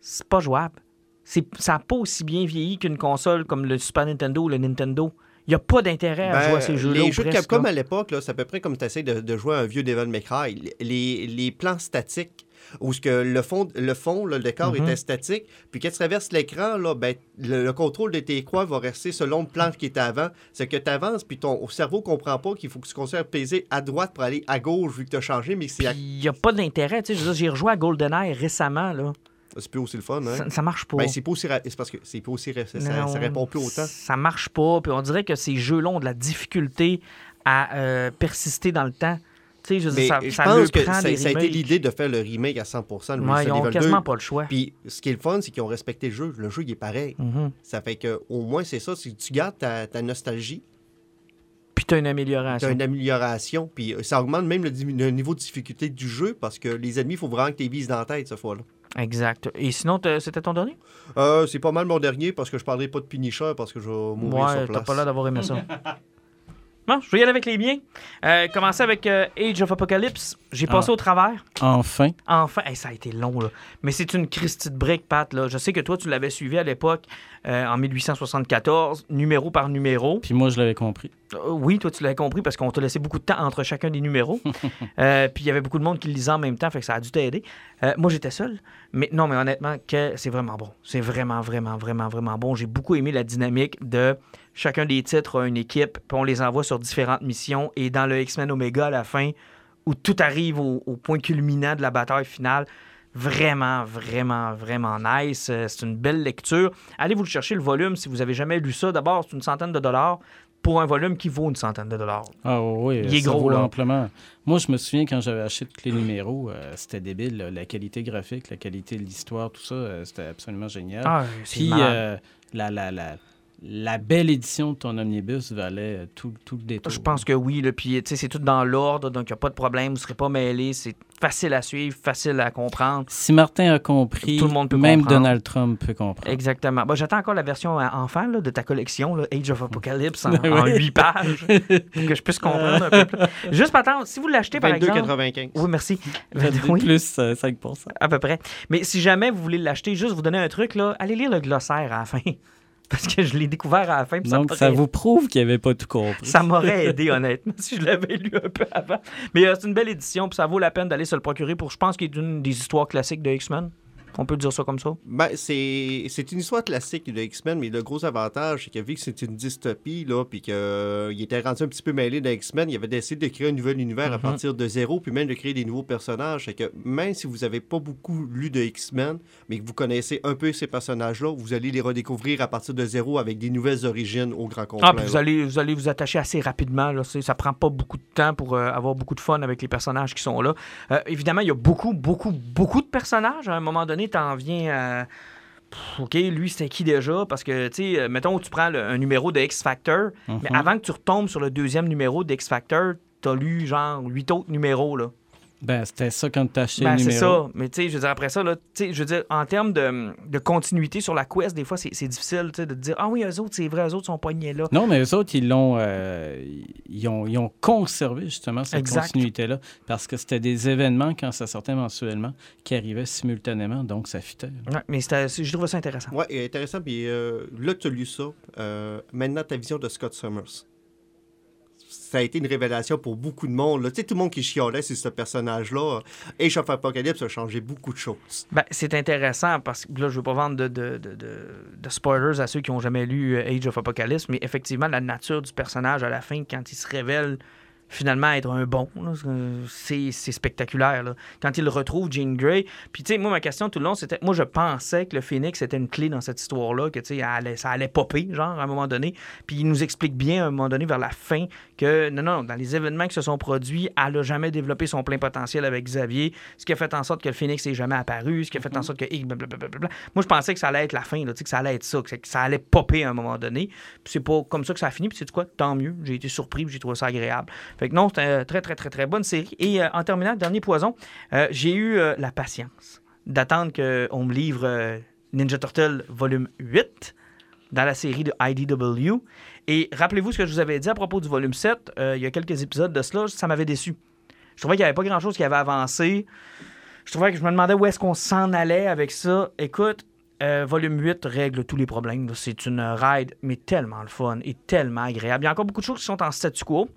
c'est pas jouable. C'est, ça n'a pas aussi bien vieilli qu'une console comme le Super Nintendo ou le Nintendo. Il n'y a pas d'intérêt à jouer à ces jeux-là. Ben, les jeux de Capcom là. à l'époque, c'est à peu près comme tu essaies de, de jouer à un vieux Devil May Cry. Les, les plans statiques, où ce que le fond, le, fond là, le décor Mhm. était statique, puis quand tu traverses l'écran, là, ben, le, le contrôle de tes croix va rester selon le plan qui était avant. C'est que tu avances, puis ton cerveau comprend pas qu'il faut que tu conserves peser à droite pour aller à gauche, vu que tu as changé, mais c'est il n'y a pas d'intérêt. tu sais, J'ai rejoué à GoldenEye récemment. Là. C'est plus aussi le fun. Hein? Ça, ça marche pas. Ben, c'est pas aussi ra- c'est parce que c'est pas aussi ra- ça, répond plus autant. Ça marche pas. Puis on dirait que ces jeux-là ont de la difficulté à euh, persister dans le temps. Tu je Mais ça, je ça pense que ça, a été l'idée de faire le remake à 100% de Ouais, ils Resident ont Evil 2. quasiment pas le choix. Puis ce qui est le fun, c'est qu'ils ont respecté le jeu. Le jeu, il est pareil. Mhm. Ça fait que au moins, c'est ça. Si tu gardes ta, ta nostalgie, Puis t'as une tu amélioration. as une amélioration. Puis euh, ça augmente même le, le niveau de difficulté du jeu parce que les ennemis, il faut vraiment que tu les vises dans la tête, cette fois-là. Exact. Et sinon, t'as- c'était ton dernier? Euh, c'est pas mal mon dernier parce que je parlerai pas de Punisher parce que je vais mourir Ouais, sur t'as place. pas l'air d'avoir aimé ça. (laughs) Bon, je vais y aller avec les biens. Euh, commencer avec euh, Age of Apocalypse. J'ai passé Ah. au travers. Enfin. Enfin, Hey, ça a été long, là. Mais c'est une Christie de brique, Pat. Là. Je sais que toi, tu l'avais suivi à l'époque, euh, en 1874, numéro par numéro. Puis moi, je l'avais compris. Euh, oui, toi, tu l'avais compris parce qu'on t'a laissé beaucoup de temps entre chacun des numéros. (laughs) Puis il y avait beaucoup de monde qui le lisait en même temps, fait que ça a dû t'aider. Moi, j'étais seul. Mais non, mais honnêtement, que c'est vraiment bon. C'est vraiment, vraiment, vraiment, vraiment bon. J'ai beaucoup aimé la dynamique de chacun des titres a une équipe, puis on les envoie sur différentes missions. Et dans le X-Men Omega, à la fin, où tout arrive au, au point culminant de la bataille finale, vraiment, vraiment, vraiment nice. Euh, C'est une belle lecture. Allez vous le chercher, le volume, si vous avez jamais lu ça. D'abord, c'est une centaine de dollars pour un volume qui vaut une centaine de dollars. Ah oui, Il est ça gros, vaut là. amplement. Moi, je me souviens quand j'avais acheté tous les numéros, euh, c'était débile. là. La qualité graphique, la qualité de l'histoire, tout ça, euh, c'était absolument génial. Ah, Puis euh, la, la, la, la belle édition de ton omnibus valait euh, tout, tout le détour. Je pense que oui. Là, puis, tu sais, c'est tout dans l'ordre, donc il n'y a pas de problème. Vous ne serez pas mêlés. C'est facile à suivre, facile à comprendre. Si Martin a compris, Tout le monde peut même comprendre. Donald Trump peut comprendre. Exactement. Bon, J'attends encore la version euh, enfant là, de ta collection, là, Age of Apocalypse, en, (laughs) Ouais. en 8 pages, pour que je puisse comprendre un peu plus. (laughs) Juste, par attendre, si vous l'achetez, par exemple... 22,95. Oui, merci. (laughs) J'avais Oui. plus euh, 5 À peu près. Mais si jamais vous voulez l'acheter, juste vous donner un truc, là, allez lire le glossaire à la fin. (laughs) Parce que je l'ai découvert à la fin. ça Donc, ça vous prouve qu'il n'avait pas tout compris. Ça m'aurait (laughs) aidé, honnêtement, si je l'avais lu un peu avant. Mais euh, c'est une belle édition, puis ça vaut la peine d'aller se le procurer pour, je pense, qu'il est une des histoires classiques de X-Men. On peut dire ça comme ça. Ben, c'est c'est une histoire classique de X-Men, mais le gros avantage, c'est que vu que c'est une dystopie, là, puis qu'il était rendu un petit peu mêlé dans X-Men, il avait décidé de créer un nouvel univers à Mhm. partir de zéro, puis même de créer des nouveaux personnages. Fait que même si vous n'avez pas beaucoup lu de X-Men, mais que vous connaissez un peu ces personnages-là, vous allez les redécouvrir à partir de zéro avec des nouvelles origines au grand complet. Ah, puis vous allez, vous allez vous attacher assez rapidement. Là. Ça prend pas beaucoup de temps pour euh, avoir beaucoup de fun avec les personnages qui sont là. Euh, évidemment, il y a beaucoup, beaucoup, beaucoup de personnages. À un moment donné, tu en viens à. OK, lui, c'était qui déjà? Parce que, tu sais, mettons, tu prends le- un numéro de X Factor, mais Mhm. avant que tu retombes sur le deuxième numéro d'X Factor, tu as lu genre huit autres numéros. Là. Ben, c'était ça quand tu as acheté Ben, le c'est numéro. ça. Mais tu sais, je veux dire, après ça, là, tu sais, je veux dire, en termes de, de continuité sur la quest, des fois, c'est c'est difficile tu sais, de te dire Ah oui, eux autres, c'est vrai, eux autres sont poignés là. Non, mais eux autres, ils l'ont euh, ils ont, ils ont conservé justement cette continuité-là parce que c'était des événements quand ça sortait mensuellement qui arrivaient simultanément, donc ça fitait. Ouais, mais c'était- c'est- je trouve ça intéressant. Ouais, et intéressant. Puis euh, là, tu as lu ça. Euh, maintenant, ta vision de Scott Summers. Ça a été une révélation pour beaucoup de monde. là. Tu sais, tout le monde qui chialait sur ce personnage-là. Age of Apocalypse a changé beaucoup de choses. Ben, c'est intéressant parce que là, je veux pas vendre de, de, de, de- spoilers à ceux qui ont jamais lu euh, Age of Apocalypse, mais effectivement, la nature du personnage à la fin, quand il se révèle finalement être un bon, c'est spectaculaire. là. Quand il retrouve Jean Grey, puis tu sais, moi, ma question tout le long, c'était, moi, je pensais que le Phoenix était une clé dans cette histoire-là, que tu sais, ça allait popper, genre, à un moment donné. Puis il nous explique bien, à un moment donné, vers la fin, que non, non, dans les événements qui se sont produits, elle n'a jamais développé son plein potentiel avec Xavier, ce qui a fait en sorte que le Phoenix n'est jamais apparu, ce qui a fait en sorte que. Blablabla. Moi, je pensais que ça allait être la fin, là, tu sais, que ça allait être ça, que ça- allait popper à un moment donné. Puis c'est pas comme ça que ça a fini, puis c'est quoi, tant mieux. J'ai été surpris, j'ai trouvé ça agréable. Fait que non, c'était une très, très, très, très bonne série. Et euh, en terminant, dernier poison, euh, j'ai eu euh, la patience d'attendre qu'on me livre euh, Ninja Turtle volume 8 dans la série de IDW. Et rappelez-vous ce que je vous avais dit à propos du volume 7, euh, il y a quelques épisodes de cela, ça m'avait déçu. Je trouvais qu'il n'y avait pas grand-chose qui avait avancé. Je trouvais que je me demandais où est-ce qu'on s'en allait avec ça. Écoute, euh, volume 8 règle tous les problèmes. C'est une ride, mais tellement le fun et tellement agréable. Il y a encore beaucoup de choses qui sont en statu quo.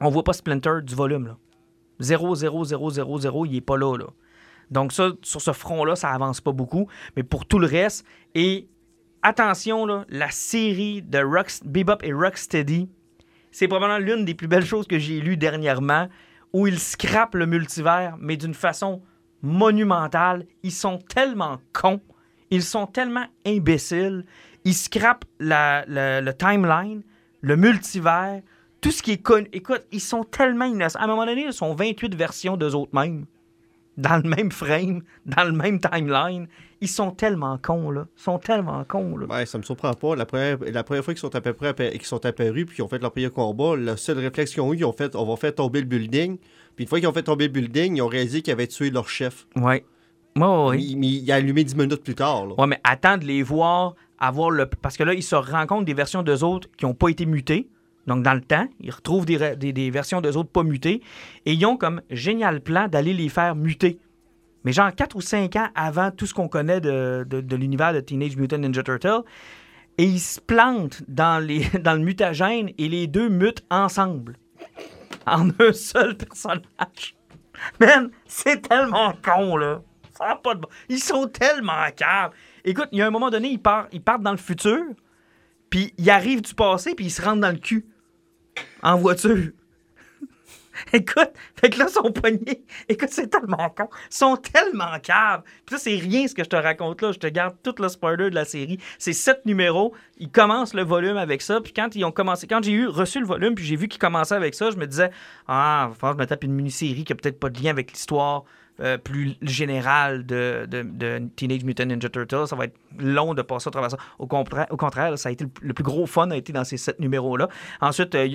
On voit pas Splinter du volume. Là. 0, 0, 0, 0, 0, il est pas là. Donc ça, sur ce front-là, ça avance pas beaucoup. Mais pour tout le reste, et attention, la série de Rocks, Bebop et Rocksteady, c'est probablement l'une des plus belles choses que j'ai lues dernièrement, où ils scrapent le multivers, mais d'une façon monumentale. Ils sont tellement cons, ils sont tellement imbéciles, ils scrapent le timeline, le multivers, tout ce qui est connu. Écoute, ils sont tellement innocents. À un moment donné, ils sont 28 versions d'eux autres mêmes, dans le même frame, dans le même timeline. Ils sont tellement cons, là. Ils sont tellement cons, là. Ouais, ça me surprend pas. La première, la première fois qu'ils sont à peu près qu'ils sont apparus puis qu'ils ont fait leur premier combat, le seul réflexe qu'ils ont eu, ils ont fait on va faire tomber le building. Puis une fois qu'ils ont fait tomber le building, ils ont réalisé qu'ils avaient tué leur chef. Ouais. Ouais, ouais. Mais, mais il a allumé 10 minutes plus tard. là. Ouais, mais attends de les voir avoir le. Parce que là, ils se rencontrent des versions d'eux autres qui n'ont pas été mutées. Donc, dans le temps, ils retrouvent des, des, des versions d'eux autres pas mutées. Et ils ont comme génial plan d'aller les faire muter. Mais genre 4 ou 5 ans avant tout ce qu'on connaît de, l'univers de Teenage Mutant Ninja Turtle. Et ils se plantent (laughs) dans, le mutagène et les deux mutent ensemble. En un seul personnage. Man, c'est tellement con, là. Ça pas de Ils sont tellement caves. Écoute, il y a un moment donné, ils partent, ils partent dans le futur, puis ils arrivent du passé, puis ils se rentrent dans le cul. En voiture. (laughs) Écoute, fait que là, sont pognés. (laughs) Écoute, c'est tellement con. Ils sont tellement caves. Puis ça, c'est rien ce que je te raconte là. Je te garde tout le spoiler de la série. C'est sept numéros. Ils commencent le volume avec ça. Puis quand ils ont commencé, quand j'ai eu reçu le volume, puis j'ai vu qu'ils commençaient avec ça, je me disais, ah, que je me tape une mini-série qui a peut-être pas de lien avec l'histoire. Euh, plus générale de, de, de Teenage Mutant Ninja Turtles. Ça va être long de passer à travers ça. Au, compra- au contraire, ça a été le, plus gros fun a été dans ces sept numéros-là. Ensuite, euh,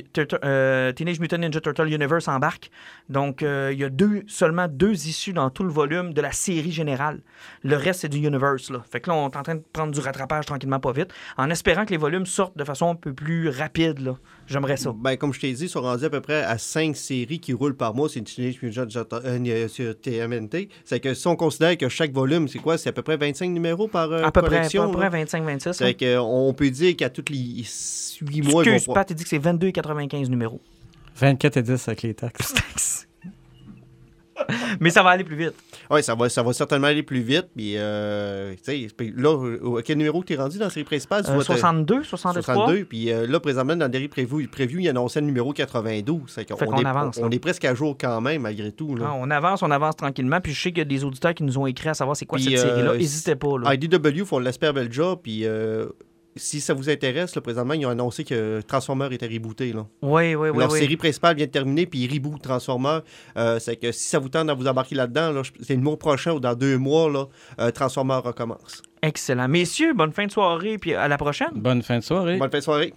euh, Teenage Mutant Ninja Turtle Universe embarque. Donc, il y a deux, seulement deux issues dans tout le volume de la série générale. Le reste, c'est du Universe. Là. Fait que là, on est en train de prendre du rattrapage tranquillement, pas vite, en espérant que les volumes sortent de façon un peu plus rapide. là. J'aimerais ça. Ben, comme je t'ai dit, ils sont rendus à peu près à 5 séries qui roulent par mois. C'est Teenage Mutant Ninja Turtle- euh. C'est que si on considère que chaque volume, c'est quoi? C'est à peu près 25 numéros par euh, à peu près, à collection. peu là? près 25-26. C'est hein. que, on peut dire qu'à tous les 8 mois, Excuse, Pat, il dit que c'est 22,95 numéros. 24 et 10 avec les taxes. (laughs) (laughs) Mais ça va aller plus vite. Ouais, ça va, ça va certainement aller plus vite. Puis, euh, tu sais, puis là, au- quel numéro tu es rendu dans la série principale? Euh, vois, t'as- 62, 63. 62. Puis euh, là, présentement, dans le dernier preview, preview il annonçait le numéro 92. Fait qu'on Fait qu'on est, avance, on là. est presque à jour quand même, malgré tout. Là. Ah, on avance, on avance tranquillement. Puis je sais qu'il y a des auditeurs qui nous ont écrit à savoir c'est quoi Puis, cette série-là. euh, N'hésitez pas. Là. IDW font l'espère bel job. Puis euh, si ça vous intéresse, là, présentement, ils ont annoncé que Transformer était rebooté. Là. Oui, oui, oui. Leur oui. série principale vient de terminer, puis ils rebootent Transformer. Euh, c'est que si ça vous tente de vous embarquer là-dedans, là, c'est le mois prochain ou dans deux mois, là, euh, Transformer recommence. Excellent. Messieurs, bonne fin de soirée. Puis à la prochaine. Bonne fin de soirée. Bonne fin de soirée.